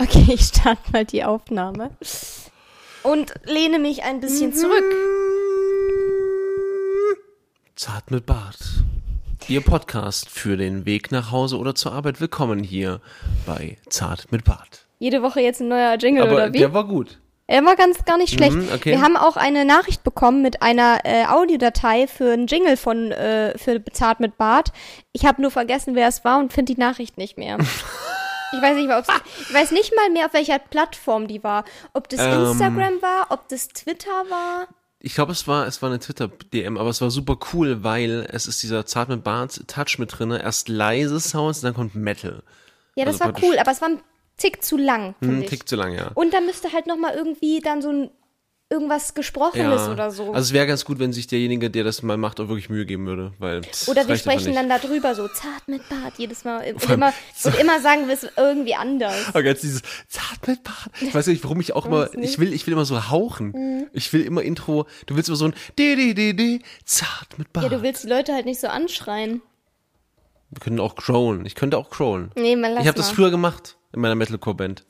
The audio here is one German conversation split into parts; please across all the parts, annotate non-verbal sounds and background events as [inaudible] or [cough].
Okay, ich starte mal die Aufnahme. Und lehne mich ein bisschen zurück. Zart mit Bart. Ihr Podcast für den Weg nach Hause oder zur Arbeit. Willkommen hier bei Zart mit Bart. Jede Woche jetzt ein neuer Jingle Aber oder wie? der war gut. Er war ganz gar nicht schlecht. Mhm, okay. Wir haben auch eine Nachricht bekommen mit einer äh, Audiodatei für einen Jingle von äh, für Bezahlt mit Bart. Ich habe nur vergessen, wer es war und finde die Nachricht nicht mehr. [laughs] Ich weiß nicht mehr, ob's, ich weiß nicht mal mehr, auf welcher Plattform die war. Ob das Ähm. Instagram war, ob das Twitter war. Ich glaube, es war, es war eine Twitter-DM, aber es war super cool, weil es ist dieser Zart mit Bart Touch mit drinne. Erst leise Sounds, dann kommt Metal. Ja, das Also war cool, aber es war ein Tick zu lang, Hm, finde ich. Tick zu lang, ja. Und da müsste halt noch mal irgendwie dann so ein irgendwas Gesprochenes ja. oder so. Also es wäre ganz gut, wenn sich derjenige, der das mal macht, auch wirklich Mühe geben würde, weil oder wir sprechen dann darüber so zart mit Bart jedes Mal und immer [laughs] und immer sagen wir es irgendwie anders. Aber jetzt dieses Zart mit Bart. Ich weiß nicht, warum ich auch [laughs] immer, ich will, ich will immer so hauchen. Ich will immer Intro, du willst immer so ein D, D, D, D, Zart mit Bart. Ja, du willst die Leute halt nicht so anschreien. Wir können auch crowlen. Ich könnte auch crowlen. Nee, man lass Ich habe das früher gemacht in meiner Metalcore-Band.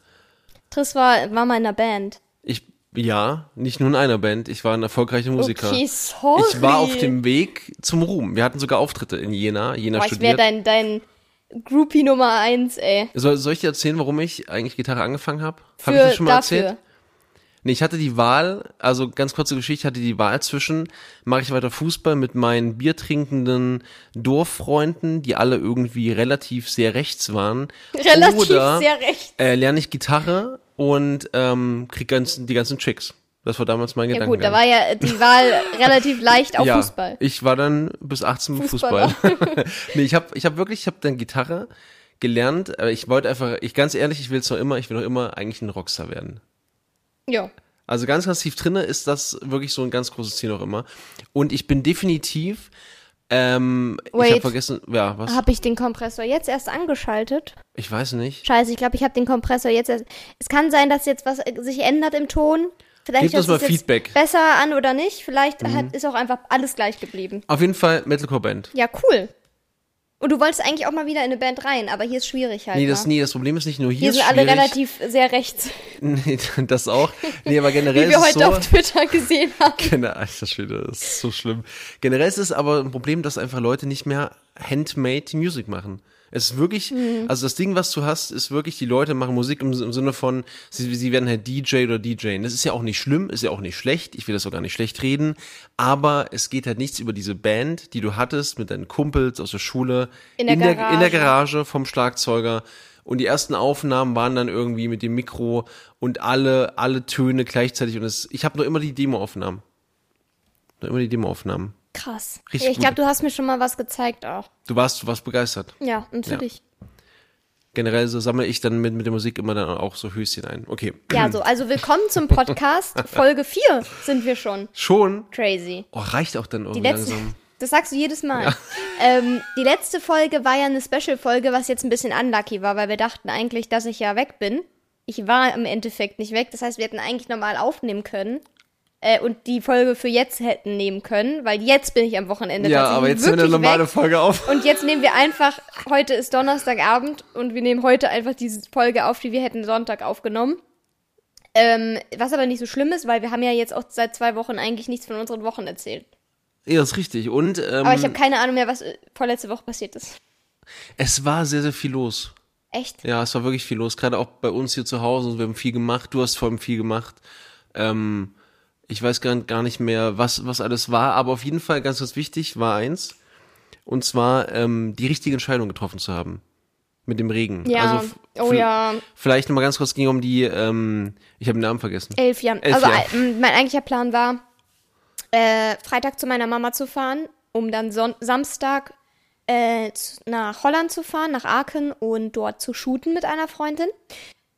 Triss war, war mal in einer Band. Ich, ja, nicht nur in einer Band. Ich war ein erfolgreicher Musiker. Okay, sorry. Ich war auf dem Weg zum Ruhm. Wir hatten sogar Auftritte in Jena. Jena Boah, ich wäre studiert. dein, dein Groupie Nummer eins, ey. Soll, soll ich dir erzählen, warum ich eigentlich Gitarre angefangen habe? Habe ich das schon mal dafür. erzählt? Nee, ich hatte die Wahl, also ganz kurze Geschichte, ich hatte die Wahl zwischen, mache ich weiter Fußball mit meinen biertrinkenden Dorffreunden, die alle irgendwie relativ sehr rechts waren. Relativ oder, sehr recht. Äh, lerne ich Gitarre und ähm, krieg ganzen, die ganzen Chicks. Das war damals mein Ja Gedanke. gut, da war ja die Wahl [laughs] relativ leicht auf ja, Fußball. Ich war dann bis 18 beim Fußballer. Fußball. [laughs] [laughs] nee, ich habe ich hab wirklich, ich habe dann Gitarre gelernt, aber ich wollte einfach, ich ganz ehrlich, ich will es noch immer, ich will noch immer eigentlich ein Rockstar werden. Ja. Also ganz, ganz tief drinne ist das wirklich so ein ganz großes Ziel noch immer. Und ich bin definitiv, ähm, ich Wait. habe vergessen, ja, was? Habe ich den Kompressor jetzt erst angeschaltet? Ich weiß nicht. Scheiße, ich glaube, ich habe den Kompressor jetzt erst. Es kann sein, dass jetzt was äh, sich ändert im Ton. Vielleicht Gebt uns mal Feedback. Mhm. Besser an oder nicht. Vielleicht hat, ist auch einfach alles gleich geblieben. Auf jeden Fall Metalcore Band. Ja, cool. Und du wolltest eigentlich auch mal wieder in eine Band rein, aber hier ist schwierig halt. Nee, das, wa? nee, das Problem ist nicht nur hier, hier sind alle schwierig. relativ sehr rechts, [laughs] Nee, das auch. Nee, aber [laughs] generell wie wir heute so. auf Twitter gesehen haben. [laughs] Genau, alter Schwede, das ist so schlimm. Generell ist es aber ein Problem, dass einfach Leute nicht mehr handmade Music machen. Es ist wirklich, Mhm. also das Ding, was du hast, ist wirklich, die Leute machen Musik im, im Sinne von, sie, sie werden halt DJ oder DJ. Das ist ja auch nicht schlimm, ist ja auch nicht schlecht, ich will das auch gar nicht schlecht reden, aber es geht halt nichts über diese Band, die du hattest mit deinen Kumpels aus der Schule, In der in der Garage. Garage vom Schlagzeuger. Und die ersten Aufnahmen waren dann irgendwie mit dem Mikro und alle, alle Töne gleichzeitig. Und es, ich habe nur immer die Demoaufnahmen. Nur immer die Demoaufnahmen. Krass. Richtig ja, ich glaube, du hast mir schon mal was gezeigt auch. Du warst, du warst begeistert. Ja, natürlich. Generell so sammle ich dann mit, mit der Musik immer dann auch so Höschen ein. Okay. Ja, so, also willkommen zum Podcast. [laughs] Folge 4 sind wir schon. Schon? Crazy. Oh, reicht auch dann irgendwie letzte, langsam. das sagst du jedes Mal. Ähm, die letzte Folge war ja eine Special-Folge, was jetzt ein bisschen unlucky war, weil wir dachten eigentlich, dass ich ja weg bin. Ich war im Endeffekt nicht weg. Das heißt, wir hätten eigentlich normal aufnehmen können. Äh, und die Folge für jetzt hätten nehmen können, weil jetzt bin ich am Wochenende Ja, aber jetzt nehmen wir eine normale weg. Folge auf. Und jetzt nehmen wir einfach, heute ist Donnerstagabend und wir nehmen heute einfach diese Folge auf, die wir hätten Sonntag aufgenommen. Ähm, was aber nicht so schlimm ist, weil wir haben ja jetzt auch seit zwei Wochen eigentlich nichts von unseren Wochen erzählt. Ja, ist richtig. Und ähm, Aber ich habe keine Ahnung mehr, was äh, vorletzte Woche passiert ist. es war sehr, sehr viel los. Echt? Ja, es war wirklich viel los. Gerade auch bei uns hier zu Hause. Wir haben viel gemacht. Du hast vor allem viel gemacht. Ähm, ich weiß gar, gar nicht mehr, was, was alles war. Aber auf jeden Fall ganz, ganz wichtig war eins. Und zwar ähm, die richtige Entscheidung getroffen zu haben. Mit dem Regen. Ja. Also, oh ja. Vielleicht nochmal ganz kurz ging um die, ähm, ich habe den Namen vergessen. Elf Jahre. Elf also Jahre. äh, mein eigentlicher Plan war, äh, Freitag zu meiner Mama zu fahren, um dann Son Samstag äh, nach Holland zu fahren, nach Aachen und dort zu shooten mit einer Freundin.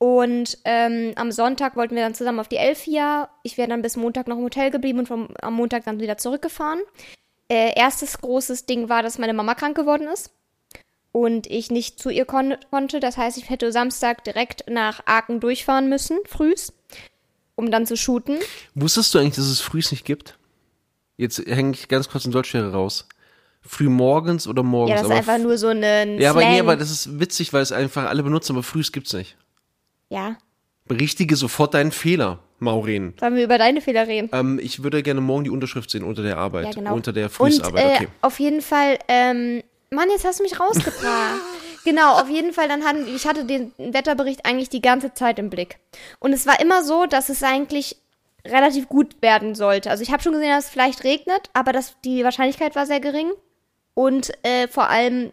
Und ähm, am Sonntag wollten wir dann zusammen auf die Elfia. Ich wäre dann bis Montag noch im Hotel geblieben und vom, am Montag dann wieder zurückgefahren. Äh, erstes großes Ding war, dass meine Mama krank geworden ist und ich nicht zu ihr kon konnte. Das heißt, ich hätte Samstag direkt nach Aachen durchfahren müssen, frühs, um dann zu shooten. Wusstest du eigentlich, dass es frühs nicht gibt? Jetzt hänge ich ganz kurz in Deutschlehre raus. Früh morgens oder morgens? Ja, das ist einfach nur so ein Ja, aber nee, aber das ist witzig, weil es einfach alle benutzen, aber frühs gibt's nicht. Ja. Berichtige sofort deinen Fehler, Maureen. Sollen wir über deine Fehler reden? Ähm, ich würde gerne morgen die Unterschrift sehen unter der Arbeit. Ja, genau. Unter der Und Frühsarbeit, äh, okay. auf jeden Fall, ähm, Mann, jetzt hast du mich rausgebracht. [laughs] genau, auf jeden Fall, dann hatten, ich hatte den Wetterbericht eigentlich die ganze Zeit im Blick. Und es war immer so, dass es eigentlich relativ gut werden sollte. Also ich habe schon gesehen, dass es vielleicht regnet, aber das, die Wahrscheinlichkeit war sehr gering. Und äh, vor allem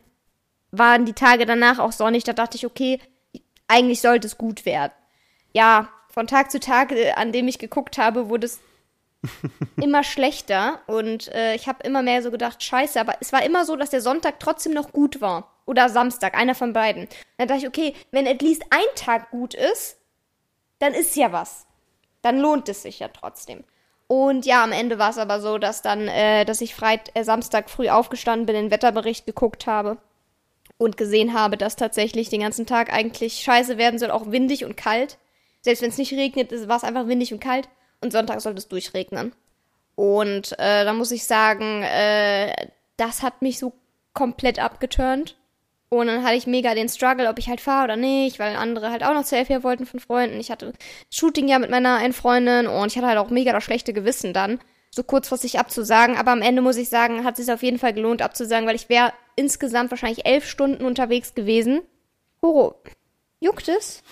waren die Tage danach auch sonnig. Da dachte ich, okay, eigentlich sollte es gut werden. Ja, von Tag zu Tag, äh, an dem ich geguckt habe, wurde es [laughs] immer schlechter und äh, ich habe immer mehr so gedacht, scheiße, aber es war immer so, dass der Sonntag trotzdem noch gut war. Oder Samstag, einer von beiden. Dann dachte ich, okay, wenn at least ein Tag gut ist, dann ist ja was. Dann lohnt es sich ja trotzdem. Und ja, am Ende war es aber so, dass dann, äh, dass ich Freit äh, Samstag früh aufgestanden bin, den Wetterbericht geguckt habe und gesehen habe, dass tatsächlich den ganzen Tag eigentlich scheiße werden soll, auch windig und kalt. Selbst wenn es nicht regnet, war es einfach windig und kalt. Und Sonntag sollte es durchregnen. Und äh, da muss ich sagen, äh, das hat mich so komplett abgeturnt. Und dann hatte ich mega den Struggle, ob ich halt fahre oder nicht, weil andere halt auch noch FR wollten von Freunden. Ich hatte Shooting ja mit meiner einen Freundin und ich hatte halt auch mega das schlechte Gewissen dann, so kurzfristig abzusagen. Aber am Ende muss ich sagen, hat es sich auf jeden Fall gelohnt abzusagen, weil ich wäre insgesamt wahrscheinlich elf Stunden unterwegs gewesen. Horo, juckt es?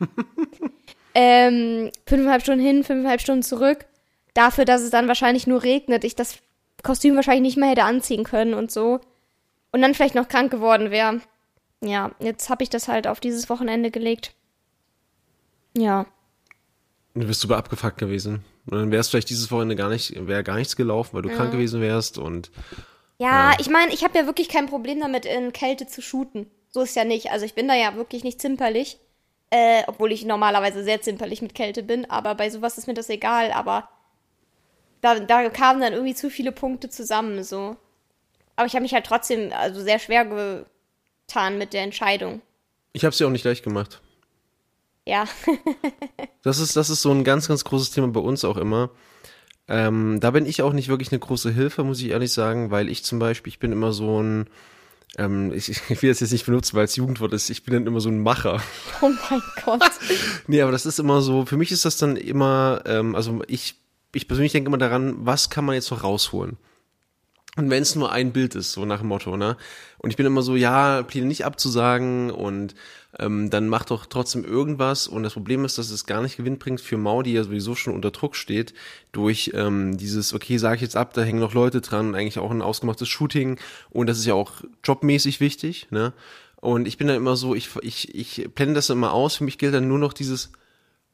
[laughs] ähm, fünfeinhalb Stunden hin, fünfeinhalb Stunden zurück. Dafür, dass es dann wahrscheinlich nur regnet, ich das Kostüm wahrscheinlich nicht mehr hätte anziehen können und so. Und dann vielleicht noch krank geworden wäre. Ja, jetzt habe ich das halt auf dieses Wochenende gelegt. Ja. Du bist super abgefuckt gewesen. Und dann wärst vielleicht dieses Wochenende gar nicht, wäre gar nichts gelaufen, weil du krank gewesen wärst und Ja, ich meine, ich habe ja wirklich kein Problem damit, in Kälte zu shooten. So ist ja nicht. Also ich bin da ja wirklich nicht zimperlich. Äh, obwohl ich normalerweise sehr zimperlich mit Kälte bin. Aber bei sowas ist mir das egal. Aber da, da kamen dann irgendwie zu viele Punkte zusammen, so. Aber ich habe mich halt trotzdem also sehr schwer getan mit der Entscheidung. ich habe es ja auch nicht leicht gemacht. Ja. [laughs] Das ist, das ist so ein ganz, ganz großes Thema bei uns auch immer. Ähm, da bin ich auch nicht wirklich eine große Hilfe, muss ich ehrlich sagen, weil ich zum Beispiel, ich bin immer so ein, ähm, ich, [laughs] ich will das jetzt nicht benutzen, weil es Jugendwort ist, ich bin dann immer so ein Macher. oh mein Gott. [laughs] Nee, aber das ist immer so, für mich ist das dann immer, ähm, also ich, ich persönlich denke immer daran, was kann man jetzt noch rausholen? Und wenn es nur ein Bild ist, so nach dem Motto, ne? Und ich bin immer so, ja, Pläne nicht abzusagen und ähm, dann mach doch trotzdem irgendwas. Und das Problem ist, dass es gar nicht Gewinn bringt für Mau, die ja sowieso schon unter Druck steht, durch ähm, dieses, okay, sage ich jetzt ab, da hängen noch Leute dran, eigentlich auch ein ausgemachtes Shooting und das ist ja auch jobmäßig wichtig, ne? Und ich bin dann immer so, ich, ich, ich blende das immer aus, für mich gilt dann nur noch dieses,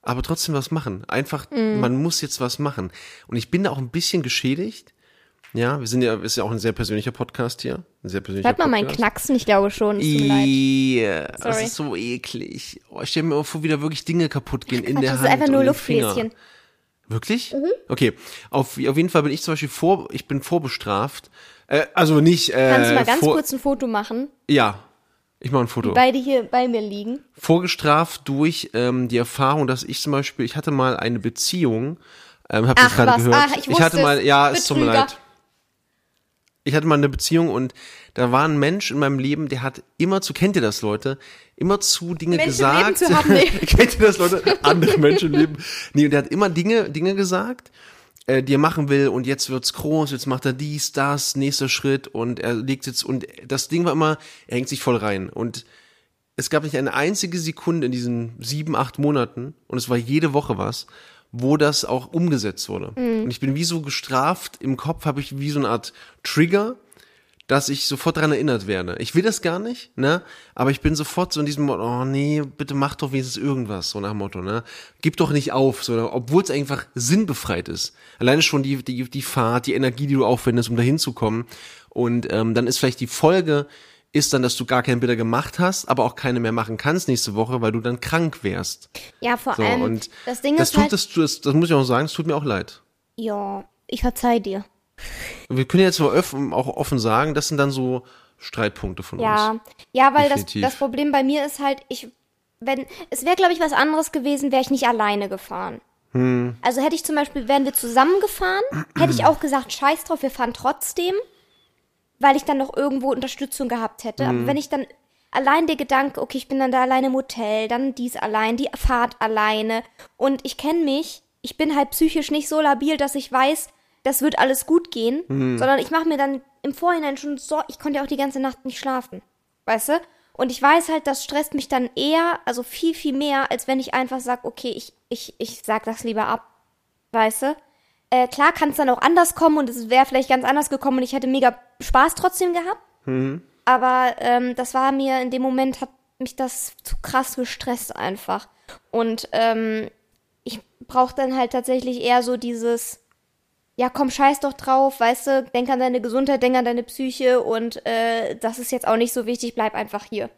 aber trotzdem was machen. Einfach, man muss jetzt was machen. Und ich bin da auch ein bisschen geschädigt. Ja, wir sind ja, ist ja auch ein sehr persönlicher Podcast hier. Ein sehr persönlicher Hört mal meinen. Knacksen? Ich glaube schon. Yeah, das ist so eklig. Oh, ich stell mir vor, wie da wirklich Dinge kaputt gehen in Quatsch, der das Hand ist einfach nur. Luftbläschen. Wirklich? Okay. Auf, auf jeden Fall bin ich zum Beispiel vor, ich bin vorbestraft. Äh, also nicht, äh, Kannst du mal ganz vor, kurz ein Foto machen? Ja. Ich mache ein Foto. Beide hier bei mir liegen. Vorgestraft durch ähm, die Erfahrung, dass ich zum Beispiel, ich hatte mal eine Beziehung, ähm, habt ihr Ach, gerade gehört? Ah, ich ich hatte mal, ja, es tut mir leid. Ich hatte mal eine Beziehung und da war ein Mensch in meinem Leben, der hat immer zu, kennt ihr das, Leute? Immer zu Dinge Menschen im Leben gesagt. zu haben, nee. [laughs] kennt ihr das, Leute? Andere Menschen Leben. Nee, und der hat immer Dinge, Dinge gesagt, äh, die er machen will und jetzt wird's groß, jetzt macht er dies, das, nächster Schritt und er legt jetzt und das Ding war immer, er hängt sich voll rein und es gab nicht eine einzige Sekunde in diesen sieben, acht Monaten, und es war jede Woche was, wo das auch umgesetzt wurde. Und ich bin wie so gestraft, im Kopf habe ich wie so eine Art Trigger, dass ich sofort daran erinnert werde. Ich will das gar nicht, ne? Aber ich bin sofort so in diesem Motto, oh nee, bitte mach doch wenigstens irgendwas, so nach dem Motto, ne? Gib doch nicht auf, so, obwohl es einfach sinnbefreit ist. Alleine schon die, die, die Fahrt, die Energie, die du aufwendest, um da hinzukommen. Und ähm, dann ist vielleicht die Folge, ist dann, dass du gar keine Bilder gemacht hast, aber auch keine mehr machen kannst nächste Woche, weil du dann krank wärst. Ja, vor So, allem, und das Ding das ist tut, halt, das, das, das muss ich auch sagen, es tut mir auch leid. ja, ich verzeih dir. Wir können jetzt offen, auch offen sagen, das sind dann so Streitpunkte von uns. Ja, ja, weil das, das Problem bei mir ist halt, ich, wenn, es wäre, glaube ich, was anderes gewesen, wäre ich nicht alleine gefahren. Hm. Also hätte ich zum Beispiel, wären wir zusammengefahren, hätte ich [clears throat] auch gesagt, scheiß drauf, wir fahren trotzdem, weil ich dann noch irgendwo Unterstützung gehabt hätte. Hm. Aber wenn ich dann, allein der Gedanke, okay, ich bin dann da alleine im Hotel, dann dies allein, die Fahrt alleine. Und ich kenne mich, ich bin halt psychisch nicht so labil, dass ich weiß, das wird alles gut gehen, Mhm. sondern ich mache mir dann im Vorhinein schon so, ich konnte ja auch die ganze Nacht nicht schlafen. Weißt du? Und ich weiß halt, das stresst mich dann eher, also viel, viel mehr, als wenn ich einfach sage, okay, ich, ich, ich sag das lieber ab. Weißt du? Äh, klar kann es dann auch anders kommen und es wäre vielleicht ganz anders gekommen und ich hätte mega Spaß trotzdem gehabt. Aber ähm, das war mir in dem Moment, hat mich das zu krass gestresst einfach. Und ähm, ich brauche dann halt tatsächlich eher so dieses, ja komm, scheiß doch drauf, weißt du, denk an deine Gesundheit, denk an deine Psyche und äh, das ist jetzt auch nicht so wichtig, bleib einfach hier.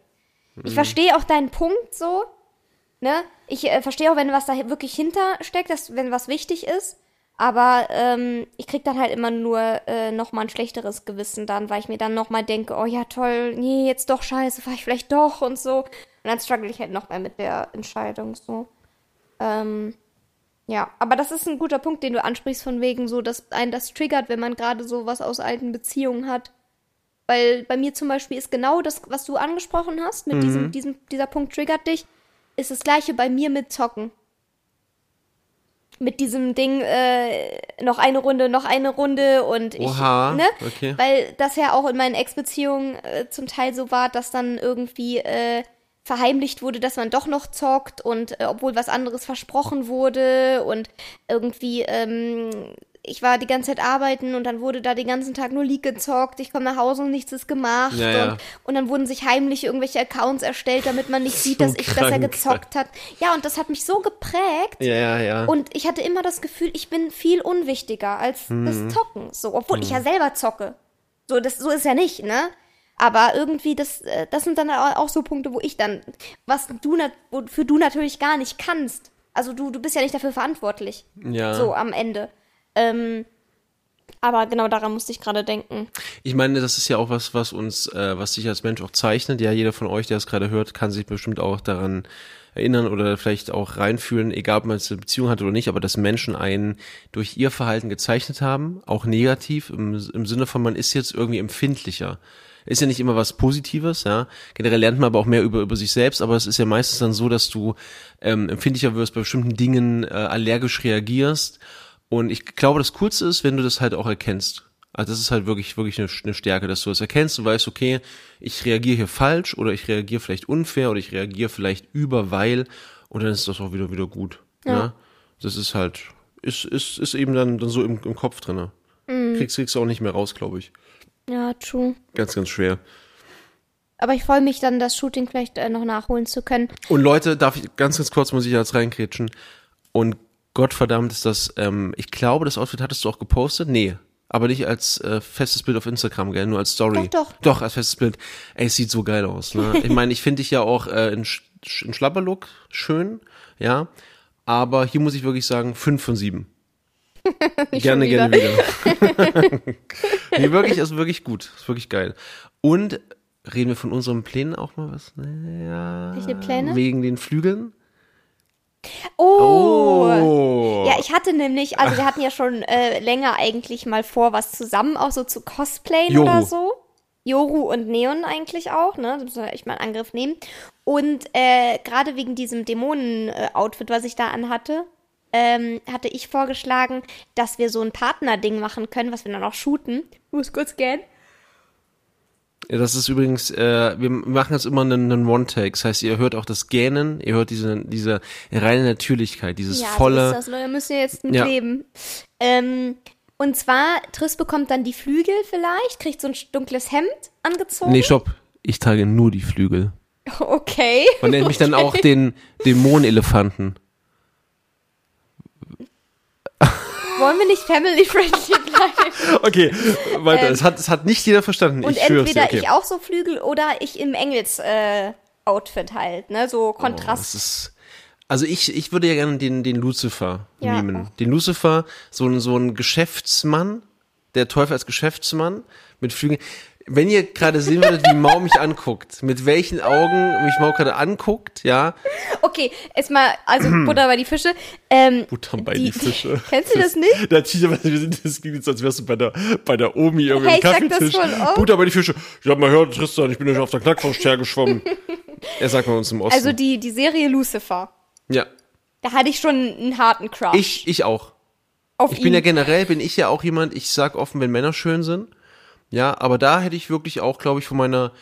Ich verstehe auch deinen Punkt so, ne? Ich äh, verstehe auch, wenn was da wirklich hintersteckt, dass, wenn was wichtig ist. Aber ähm, ich krieg dann halt immer nur äh, noch mal ein schlechteres Gewissen dann, weil ich mir dann noch mal denke, oh ja toll, nee, jetzt doch scheiße, fahr ich vielleicht doch und so. Und dann struggle ich halt noch mehr mit der Entscheidung so. Ähm, ja, aber das ist ein guter Punkt, den du ansprichst, von wegen so, dass einen das triggert, wenn man gerade so was aus alten Beziehungen hat. Weil bei mir zum Beispiel ist genau das, was du angesprochen hast, mit diesem, diesem, dieser Punkt triggert dich, ist das gleiche bei mir mit Zocken. Mit diesem Ding, äh, noch eine Runde, noch eine Runde und ich, Oha, ne? okay. Weil das ja auch in meinen Ex-Beziehungen äh, zum Teil so war, dass dann irgendwie äh, verheimlicht wurde, dass man doch noch zockt und äh, obwohl was anderes versprochen wurde und irgendwie, ähm, ich war die ganze Zeit arbeiten und dann wurde da den ganzen Tag nur League gezockt, ich komme nach Hause und nichts ist gemacht Ja, ja. Und, und dann wurden sich heimlich irgendwelche Accounts erstellt, damit man nicht sieht, So dass ich besser gezockt hat. Ja, und das hat mich so geprägt. Ja, ja, ja. Und ich hatte immer das Gefühl, ich bin viel unwichtiger als das Zocken. So, obwohl ich ja selber zocke. So, das, so ist ja nicht, ne? Aber irgendwie, das, äh, das sind dann auch so Punkte, wo ich dann, was du, wofür du natürlich gar nicht kannst. Also du, du bist ja nicht dafür verantwortlich. ja. So am Ende. Ähm, aber genau daran musste ich gerade denken. Ich meine, das ist ja auch was, was uns, äh, was sich als Mensch auch zeichnet. Ja, jeder von euch, der es gerade hört, kann sich bestimmt auch daran erinnern oder vielleicht auch reinfühlen, egal ob man jetzt eine Beziehung hat oder nicht, aber dass Menschen einen durch ihr Verhalten gezeichnet haben, auch negativ, im, im Sinne von, man ist jetzt irgendwie empfindlicher. Ist ja nicht immer was Positives, ja. Generell lernt man aber auch mehr über, über sich selbst, aber es ist ja meistens dann so, dass du ähm, empfindlicher wirst, bei bestimmten Dingen äh, allergisch reagierst. Und ich glaube, das Coolste ist, wenn du das halt auch erkennst. Also das ist halt wirklich, wirklich eine, eine Stärke, dass du das erkennst und weißt, okay, ich reagiere hier falsch oder ich reagiere vielleicht unfair oder ich reagiere vielleicht über, weil und dann ist das auch wieder wieder gut. Ja. Ja. Das ist halt, ist, ist, ist eben dann, dann so im, im Kopf drinne. Kriegst, kriegst du auch nicht mehr raus, glaube ich. Ja, true. Ganz, ganz schwer. Aber ich freue mich dann, das Shooting vielleicht äh, noch nachholen zu können. Und Leute, darf ich ganz, ganz kurz muss ich jetzt reinkrätschen. Und Gottverdammt ist das, ähm, ich glaube, das Outfit hattest du auch gepostet? Nee. Aber nicht als äh, festes Bild auf Instagram, gell? Nur als Story. Doch, doch. Doch, als festes Bild. Ey, es sieht so geil aus, ne? [laughs] Ich meine, ich finde dich ja auch äh, in, Sch in Schlapperlook schön, ja. Aber hier muss ich wirklich sagen, fünf von sieben. [laughs] gerne, wieder. gerne wieder. [laughs] nee, wirklich, ist wirklich gut. Ist wirklich geil. Und reden wir von unseren Plänen auch mal was? Ja. Welche Pläne? Wegen den Flügeln? Oh. Oh. Ja, ich hatte nämlich, also wir hatten ja schon äh, länger eigentlich mal vor, was zusammen auch so zu cosplayen Joru. oder so. Joru und Neon eigentlich auch, ne? Das muss man echt mal in Angriff nehmen. Und äh, gerade wegen diesem Dämonen-Outfit, was ich da anhatte, ähm, hatte ich vorgeschlagen, dass wir so ein Partner-Ding machen können, was wir dann auch shooten. Ich muss kurz gehen. Ja, das ist übrigens, äh, wir machen jetzt immer einen, einen One-Take. Das heißt, ihr hört auch das Gähnen, ihr hört diese, diese reine Natürlichkeit, dieses Ja, volle. so ist das, Leute. Müsst ihr jetzt mit Ja. leben. Ähm, und zwar, Triss bekommt dann die Flügel vielleicht, kriegt so ein dunkles Hemd angezogen. Nee, stopp. Ich trage nur die Flügel. [laughs] Okay. Man nennt mich dann auch den Dämonelefanten. Wollen wir nicht family-friendly [laughs] bleiben? Okay, weiter. es, hat, es hat nicht jeder verstanden. Und ich entweder Okay. ich auch so Flügel oder ich im Engels-Outfit halt, ne? So Oh, Kontrast. das ist, also ich, ich würde ja gerne den, den Lucifer Ja. nehmen. Den Lucifer, so ein, so ein Geschäftsmann, der Teufel als Geschäftsmann mit Flügeln. Wenn ihr gerade sehen würdet, wie Mau mich anguckt, mit welchen Augen mich Mau gerade anguckt, ja. Okay, erstmal, also Butter bei die Fische. Ähm, Butter bei die, Fische. [laughs] Kennst du das nicht? [laughs] Da Tita, das klingt jetzt, als wärst du bei der, bei der Omi irgendwie Hey, am ich sag das Kaffeetisch. Butter bei die Fische. Ich hab mal gehört, Tristan, ich bin ja auf der Knackfrosch geschwommen. [laughs] Er sagt mal uns im Osten. Also die, die Serie Lucifer. ja. Da hatte ich schon einen harten Crush. Ich, ich auch. auf Ich ihn. bin ja generell, bin ich ja auch jemand, ich sag offen, wenn Männer schön sind. Ja, aber da hätte ich wirklich auch, glaube ich, von meiner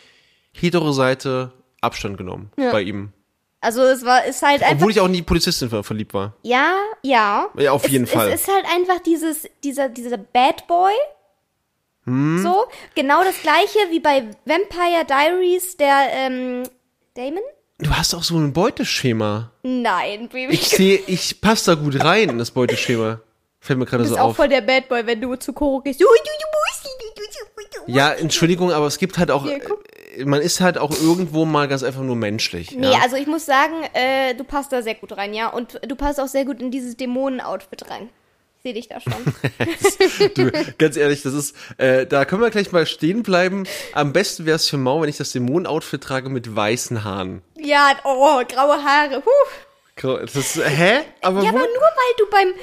hetero Seite Abstand genommen Ja. bei ihm. also es war, ist halt einfach. Obwohl ich auch in die Polizistin ver- verliebt war. ja, ja. Ja, auf es, jeden Fall. Es ist halt einfach dieses, dieser, dieser Bad Boy. Hm. So, genau das gleiche wie bei Vampire Diaries, der, ähm, Damon? Du hast auch so ein Beuteschema. Nein, Baby. Ich sehe, ich passe da gut rein in das Beuteschema. Fällt mir gerade Du so bist auch auf. voll der Bad Boy, wenn du zu Koro gehst. Du, du, du, du, du, Ja, Entschuldigung, aber es gibt halt auch, Hier, äh, man ist halt auch irgendwo mal ganz einfach nur menschlich. Nee, ja? also ich muss sagen, äh, du passt da sehr gut rein, ja. Und du passt auch sehr gut in dieses Dämonen-Outfit rein. Ich sehe dich da schon. [laughs] Du, ganz ehrlich, das ist, äh, da können wir gleich mal stehen bleiben. Am besten wäre es für Mau, wenn ich das Dämonen-Outfit trage mit weißen Haaren. ja, oh, graue Haare. Huh. Das ist, hä? Aber Ja, wo? aber nur weil du beim,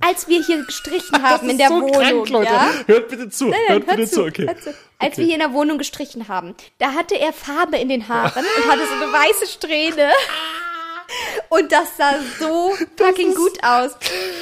als wir hier gestrichen haben Das in der so Wohnung, krank, ja. Hört bitte zu, Nein, hört hör bitte zu, zu, okay. hör zu. Als wir hier in der Wohnung gestrichen haben, da hatte er Farbe in den Haaren und hatte so eine weiße Strähne. Und das sah so [laughs] fucking gut aus.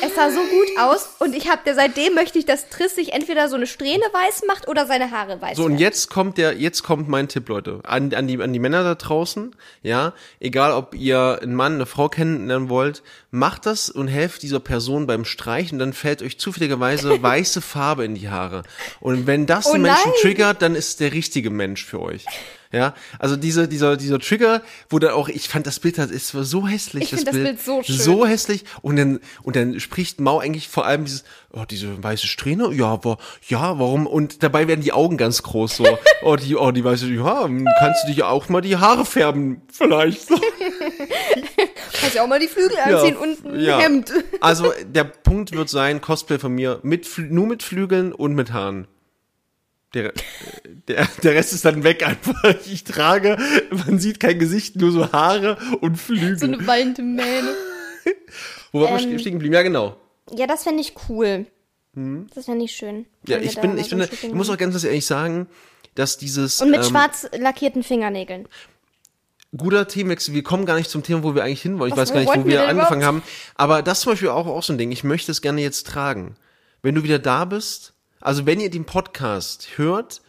Es sah so gut aus und ich habe seitdem möchte ich, dass Triss sich entweder so eine Strähne weiß macht oder seine Haare weiß. So, und jetzt kommt der, jetzt kommt mein Tipp, Leute. An, an, die, an die Männer da draußen, ja. Egal, ob ihr einen Mann, eine Frau kennenlernen wollt, macht das und helft dieser Person beim Streichen, dann fällt euch zufälligerweise [laughs] weiße Farbe in die Haare. Und wenn das Oh den Menschen nein. triggert, dann ist der richtige Mensch für euch. Ja, also diese, dieser, dieser Trigger, wo dann auch, ich fand das Bild, das ist so hässlich. Ich find das Bild so schön. So hässlich. Und dann, und dann spricht Mau eigentlich vor allem dieses, oh, diese weiße Strähne, ja, aber, ja, warum? Und dabei werden die Augen ganz groß, so, [laughs] oh, die, oh, die weiße, ja, kannst du dich auch mal die Haare färben, vielleicht. So. [laughs] Kannst ja auch mal die Flügel anziehen und ein ja. Hemd. Also, der Punkt wird sein, Cosplay von mir, mit, nur mit Flügeln und mit Haaren. Der, der, der Rest ist dann weg einfach. Ich trage, man sieht kein Gesicht, nur so Haare und Flügel. So eine wallende Mähne. [laughs] Wo wir ähm, stehen geblieben? Ja, genau. Ja, das fände ich cool. Das fände ich schön. Hm? Ja, ich bin, ich finde, ich muss auch ganz ehrlich sagen, dass dieses Und mit ähm, schwarz lackierten Fingernägeln. guter Themenwechsel, wir kommen gar nicht zum Thema, wo wir eigentlich hinwollen. Ich Was weiß gar nicht, wo wir angefangen haben. Aber das zum Beispiel auch, auch so ein Ding. Ich möchte es gerne jetzt tragen. Wenn du wieder da bist, also wenn ihr den Podcast hört,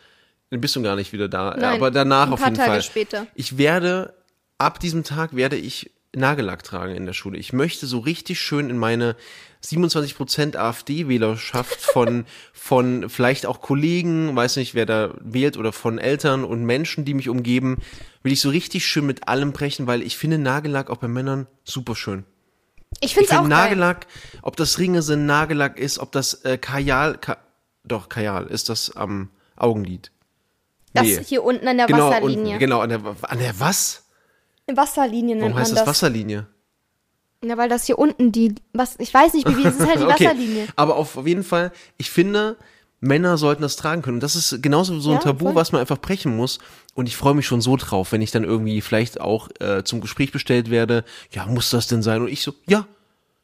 dann bist du gar nicht wieder da. Nein, aber danach ein auf paar jeden Tage Fall. später. Ich werde, ab diesem Tag werde ich Nagellack tragen in der Schule. Ich möchte so richtig schön in meine 27% AfD-Wählerschaft von, [laughs] von vielleicht auch Kollegen, weiß nicht, wer da wählt, oder von Eltern und Menschen, die mich umgeben, will ich so richtig schön mit allem brechen, weil ich finde Nagellack auch bei Männern super schön. Ich finde es auch finde geil. Nagellack, ob das Ringe sind, Nagellack ist, ob das äh, Kajal, Ka doch, Kajal ist das am Augenlid. Das Nee. hier unten an der Genau, Wasserlinie. unten, genau, an der, an der was? Wasserlinie nennt Warum man heißt das. das Wasserlinie? Ja, weil das hier unten die, was, ich weiß nicht, wie, es ist halt die [laughs] Wasserlinie. Aber auf, auf jeden Fall, ich finde, Männer sollten das tragen können. Und das ist genauso so ein Ja, Tabu, voll. was man einfach brechen muss. Und ich freue mich schon so drauf, wenn ich dann irgendwie vielleicht auch äh, zum Gespräch bestellt werde. Ja, muss das denn sein? Und ich so, ja,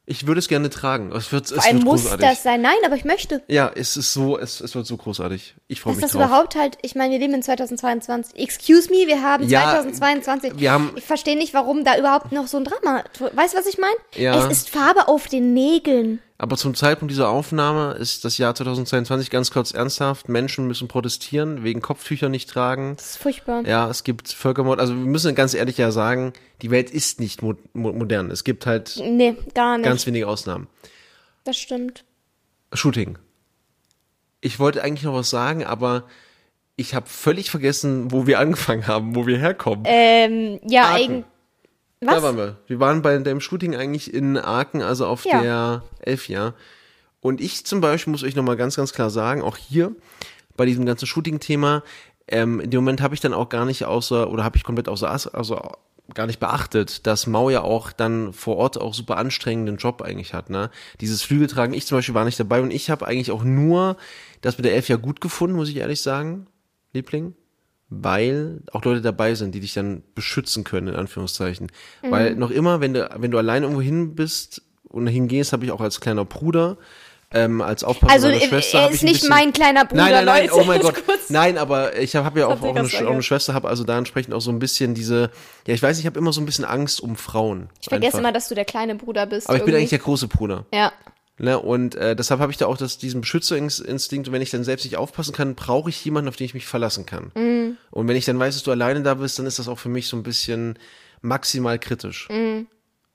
ich würde es gerne tragen. Es wird, es Vor allem wird muss großartig. das sein. Nein, aber ich möchte. Ja, es ist so, es, es wird so großartig. Ich freue mich das drauf. überhaupt halt, ich meine, wir leben in 2022. Excuse me, wir haben Ja, 2022. wir haben- ich verstehe nicht, warum da überhaupt noch so ein Drama. Weißt du, was ich meine? Ja. Es ist Farbe auf den Nägeln. Aber zum Zeitpunkt dieser Aufnahme ist das Jahr 2022 ganz kurz ernsthaft. Menschen müssen protestieren, wegen Kopftücher nicht tragen. Das ist furchtbar. Ja, es gibt Völkermord. Also wir müssen ganz ehrlich ja sagen, die Welt ist nicht mo mo modern. Es gibt halt Nee, gar nicht. ganz wenige Ausnahmen. das stimmt. Shooting. Ich wollte eigentlich noch was sagen, aber ich habe völlig vergessen, wo wir [laughs] angefangen haben, wo wir herkommen. Ähm, ja, Aachen. Eigentlich. Da Was? waren wir. Wir waren bei dem Shooting eigentlich in Aachen, also auf Ja. der Elfjahr. Und ich zum Beispiel muss euch nochmal ganz, ganz klar sagen, auch hier bei diesem ganzen Shooting-Thema, ähm, in dem Moment habe ich dann auch gar nicht außer, oder habe ich komplett außer, also gar nicht beachtet, dass Mau ja auch dann vor Ort auch super anstrengenden Job eigentlich hat, ne? Dieses Flügeltragen, ich zum Beispiel war nicht dabei und ich habe eigentlich auch nur das mit der Elf ja gut gefunden, muss ich ehrlich sagen. Liebling, weil auch Leute dabei sind, die dich dann beschützen können, in Anführungszeichen. Weil noch immer, wenn du, wenn du allein irgendwo hin bist und hingehst, habe ich auch als kleiner Bruder, ähm, als Aufpasser Also meiner er, Schwester. er hab ist nicht bisschen- mein kleiner Bruder, Nein, nein, nein, Leute. oh mein Gott. Nein, aber ich habe hab ja auch, auch, eine, auch eine Schwester, habe also da entsprechend auch so ein bisschen diese, ja, ich weiß, ich habe immer so ein bisschen Angst um Frauen. Ich vergesse einfach. immer, dass du der kleine Bruder bist. Aber ich bin irgendwie. eigentlich der große Bruder. Ja. Ne? Und äh, deshalb habe ich da auch das, diesen Beschützerinstinkt. Und wenn ich dann selbst nicht aufpassen kann, brauche ich jemanden, auf den ich mich verlassen kann. Mhm. Und wenn ich dann weiß, dass du alleine da bist, dann ist das auch für mich so ein bisschen maximal kritisch. Mhm.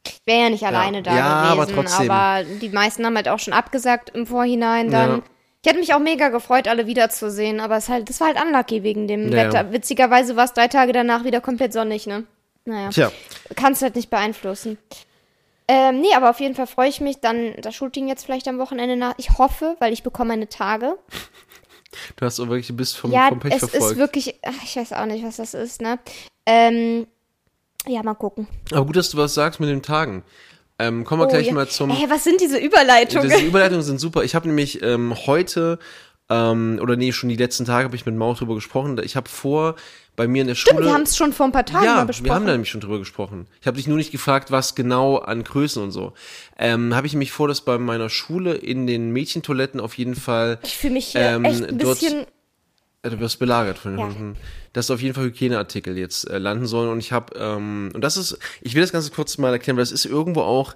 Ich wäre ja nicht alleine da Ja, aber gewesen, trotzdem. aber die meisten haben halt auch schon abgesagt im Vorhinein dann. Ja. Ich hätte mich auch mega gefreut, alle wiederzusehen, aber es halt, das war halt unlucky wegen dem Ja. Wetter. Witzigerweise war es drei Tage danach wieder komplett sonnig, ne? Naja. Tja, Kannst halt nicht beeinflussen. Ähm, nee, aber auf jeden Fall freue ich mich dann das Shooting jetzt vielleicht am Wochenende nach. Ich hoffe, weil ich bekomme meine Tage. du hast auch wirklich, du bist vom, ja, vom Pech es verfolgt. ist wirklich, ach, ich weiß auch nicht, was das ist, ne? Ähm, ja, mal gucken. aber gut, dass du was sagst mit den Tagen. Ähm, kommen wir Oh, gleich ja. mal zum. Ey, was sind diese Überleitungen? Diese Überleitungen sind super. Ich habe nämlich ähm, heute ähm, oder nee, schon die letzten Tage habe ich mit Mau drüber gesprochen. Ich habe vor bei mir in der Stimmt, Schule. wir haben es schon vor ein paar Tagen mal ja, besprochen. wir haben da nämlich schon drüber gesprochen. Ich habe dich nur nicht gefragt, was genau an Größen und so. Ähm, habe ich nämlich vor, dass bei meiner Schule in den Mädchentoiletten auf jeden Fall ich fühle mich hier ähm, echt ein dort- bisschen. äh, du wirst belagert von den Ja. Hunden, dass auf jeden Fall Hygieneartikel jetzt äh, landen sollen. Und ich habe, ähm, und das ist, ich will das Ganze kurz mal erklären, weil das ist irgendwo auch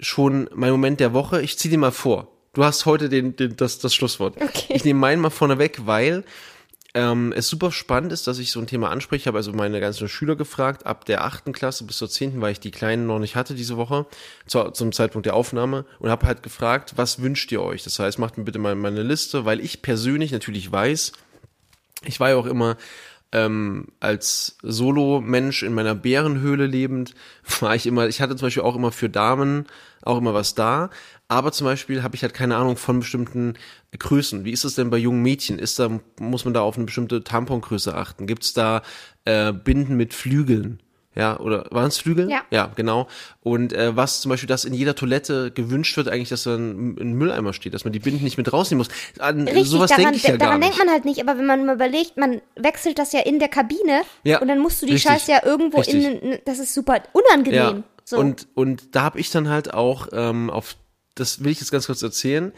schon mein Moment der Woche. Ich zieh dir mal vor. Du hast heute den, den, das, das Schlusswort. Okay. Ich nehme meinen mal vorne weg, weil ähm, es super spannend ist, dass ich so ein Thema anspreche. Habe also meine ganzen Schüler gefragt, ab der achten Klasse bis zur zehnten, weil ich die Kleinen noch nicht hatte diese Woche, zu, zum Zeitpunkt der Aufnahme, und habe halt gefragt, was wünscht ihr euch? Das heißt, macht mir bitte mal meine Liste, weil ich persönlich natürlich weiß, ich war ja auch immer ähm, als Solo-Mensch in meiner Bärenhöhle lebend, [laughs] war ich immer, ich hatte zum Beispiel auch immer für Damen auch immer was da, aber zum Beispiel habe ich halt keine Ahnung von bestimmten Größen. Wie ist es denn bei jungen Mädchen? Ist da, muss man da auf eine bestimmte Tampongröße achten? Gibt es da äh, Binden mit Flügeln? Ja, oder waren es Flügel? Ja. Ja, genau. Und äh, was zum Beispiel, dass in jeder Toilette gewünscht wird, eigentlich, dass da ein, ein Mülleimer steht, dass man die Binden nicht mit rausnehmen muss. An Richtig, sowas daran, denke ich ja gar daran nicht. denkt man halt nicht, aber wenn man mal überlegt, man wechselt das ja in der Kabine Ja, und dann musst du die richtig, Scheiße ja irgendwo richtig. in, das ist super unangenehm. So. Und, und da habe ich dann halt auch ähm, auf, das will ich jetzt ganz kurz erzählen,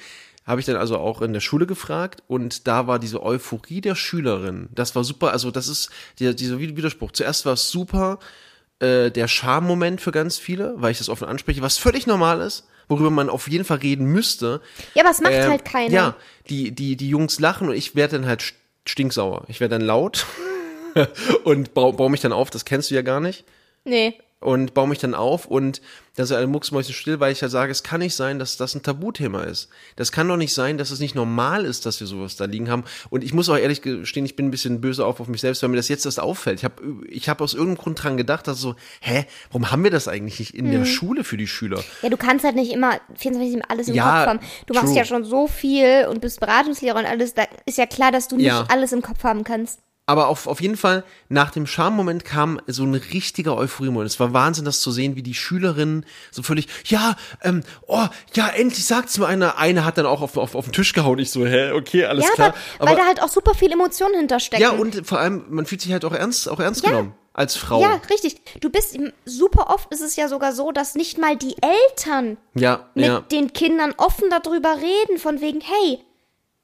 habe ich dann also auch in der Schule gefragt und da war diese Euphorie der Schülerin. Das war super, also das ist dieser, dieser Widerspruch. Zuerst war es super, äh, der Charme-Moment für ganz viele, weil ich das offen anspreche, was völlig normal ist, worüber man auf jeden Fall reden müsste. ja, aber es macht Ähm, halt keiner. Ja, die, die, die Jungs lachen und ich werde dann halt st- stinksauer. Ich werde dann laut [laughs] und baue bau mich dann auf, das kennst du ja gar nicht Nee. Und baue mich dann auf und dann ist alle Mucksmäuschen still, weil ich ja sage, es kann nicht sein, dass das ein Tabuthema ist. Das kann doch nicht sein, dass es nicht normal ist, dass wir sowas da liegen haben. Und ich muss auch ehrlich gestehen, ich bin ein bisschen böse auf, auf mich selbst, weil mir das jetzt erst auffällt. Ich habe ich hab aus irgendeinem Grund dran gedacht, dass so, hä, warum haben wir das eigentlich nicht in Mhm. der Schule für die Schüler? Ja, du kannst halt nicht immer 24 alles im Ja, Kopf haben. Du machst true. ja schon so viel und bist Beratungslehrer und alles. Da ist ja klar, dass du nicht Ja. alles im Kopf haben kannst. Aber auf, auf jeden Fall, nach dem Charme-Moment kam so ein richtiger Euphorie-Moment. Es war Wahnsinn, das zu sehen, wie die Schülerinnen so völlig, ja, ähm, oh, ja, endlich sagt's mir einer. Eine hat dann auch auf, auf, auf den Tisch gehauen. Ich so, hä, okay, alles ja, klar. aber, weil da halt auch super viel Emotionen hinterstecken. ja, und vor allem, man fühlt sich halt auch ernst, auch ernst Ja. genommen. Als Frau. Ja, richtig. Du bist super oft ist es ja sogar so, dass nicht mal die Eltern ja, mit ja. den Kindern offen darüber reden, von wegen, hey,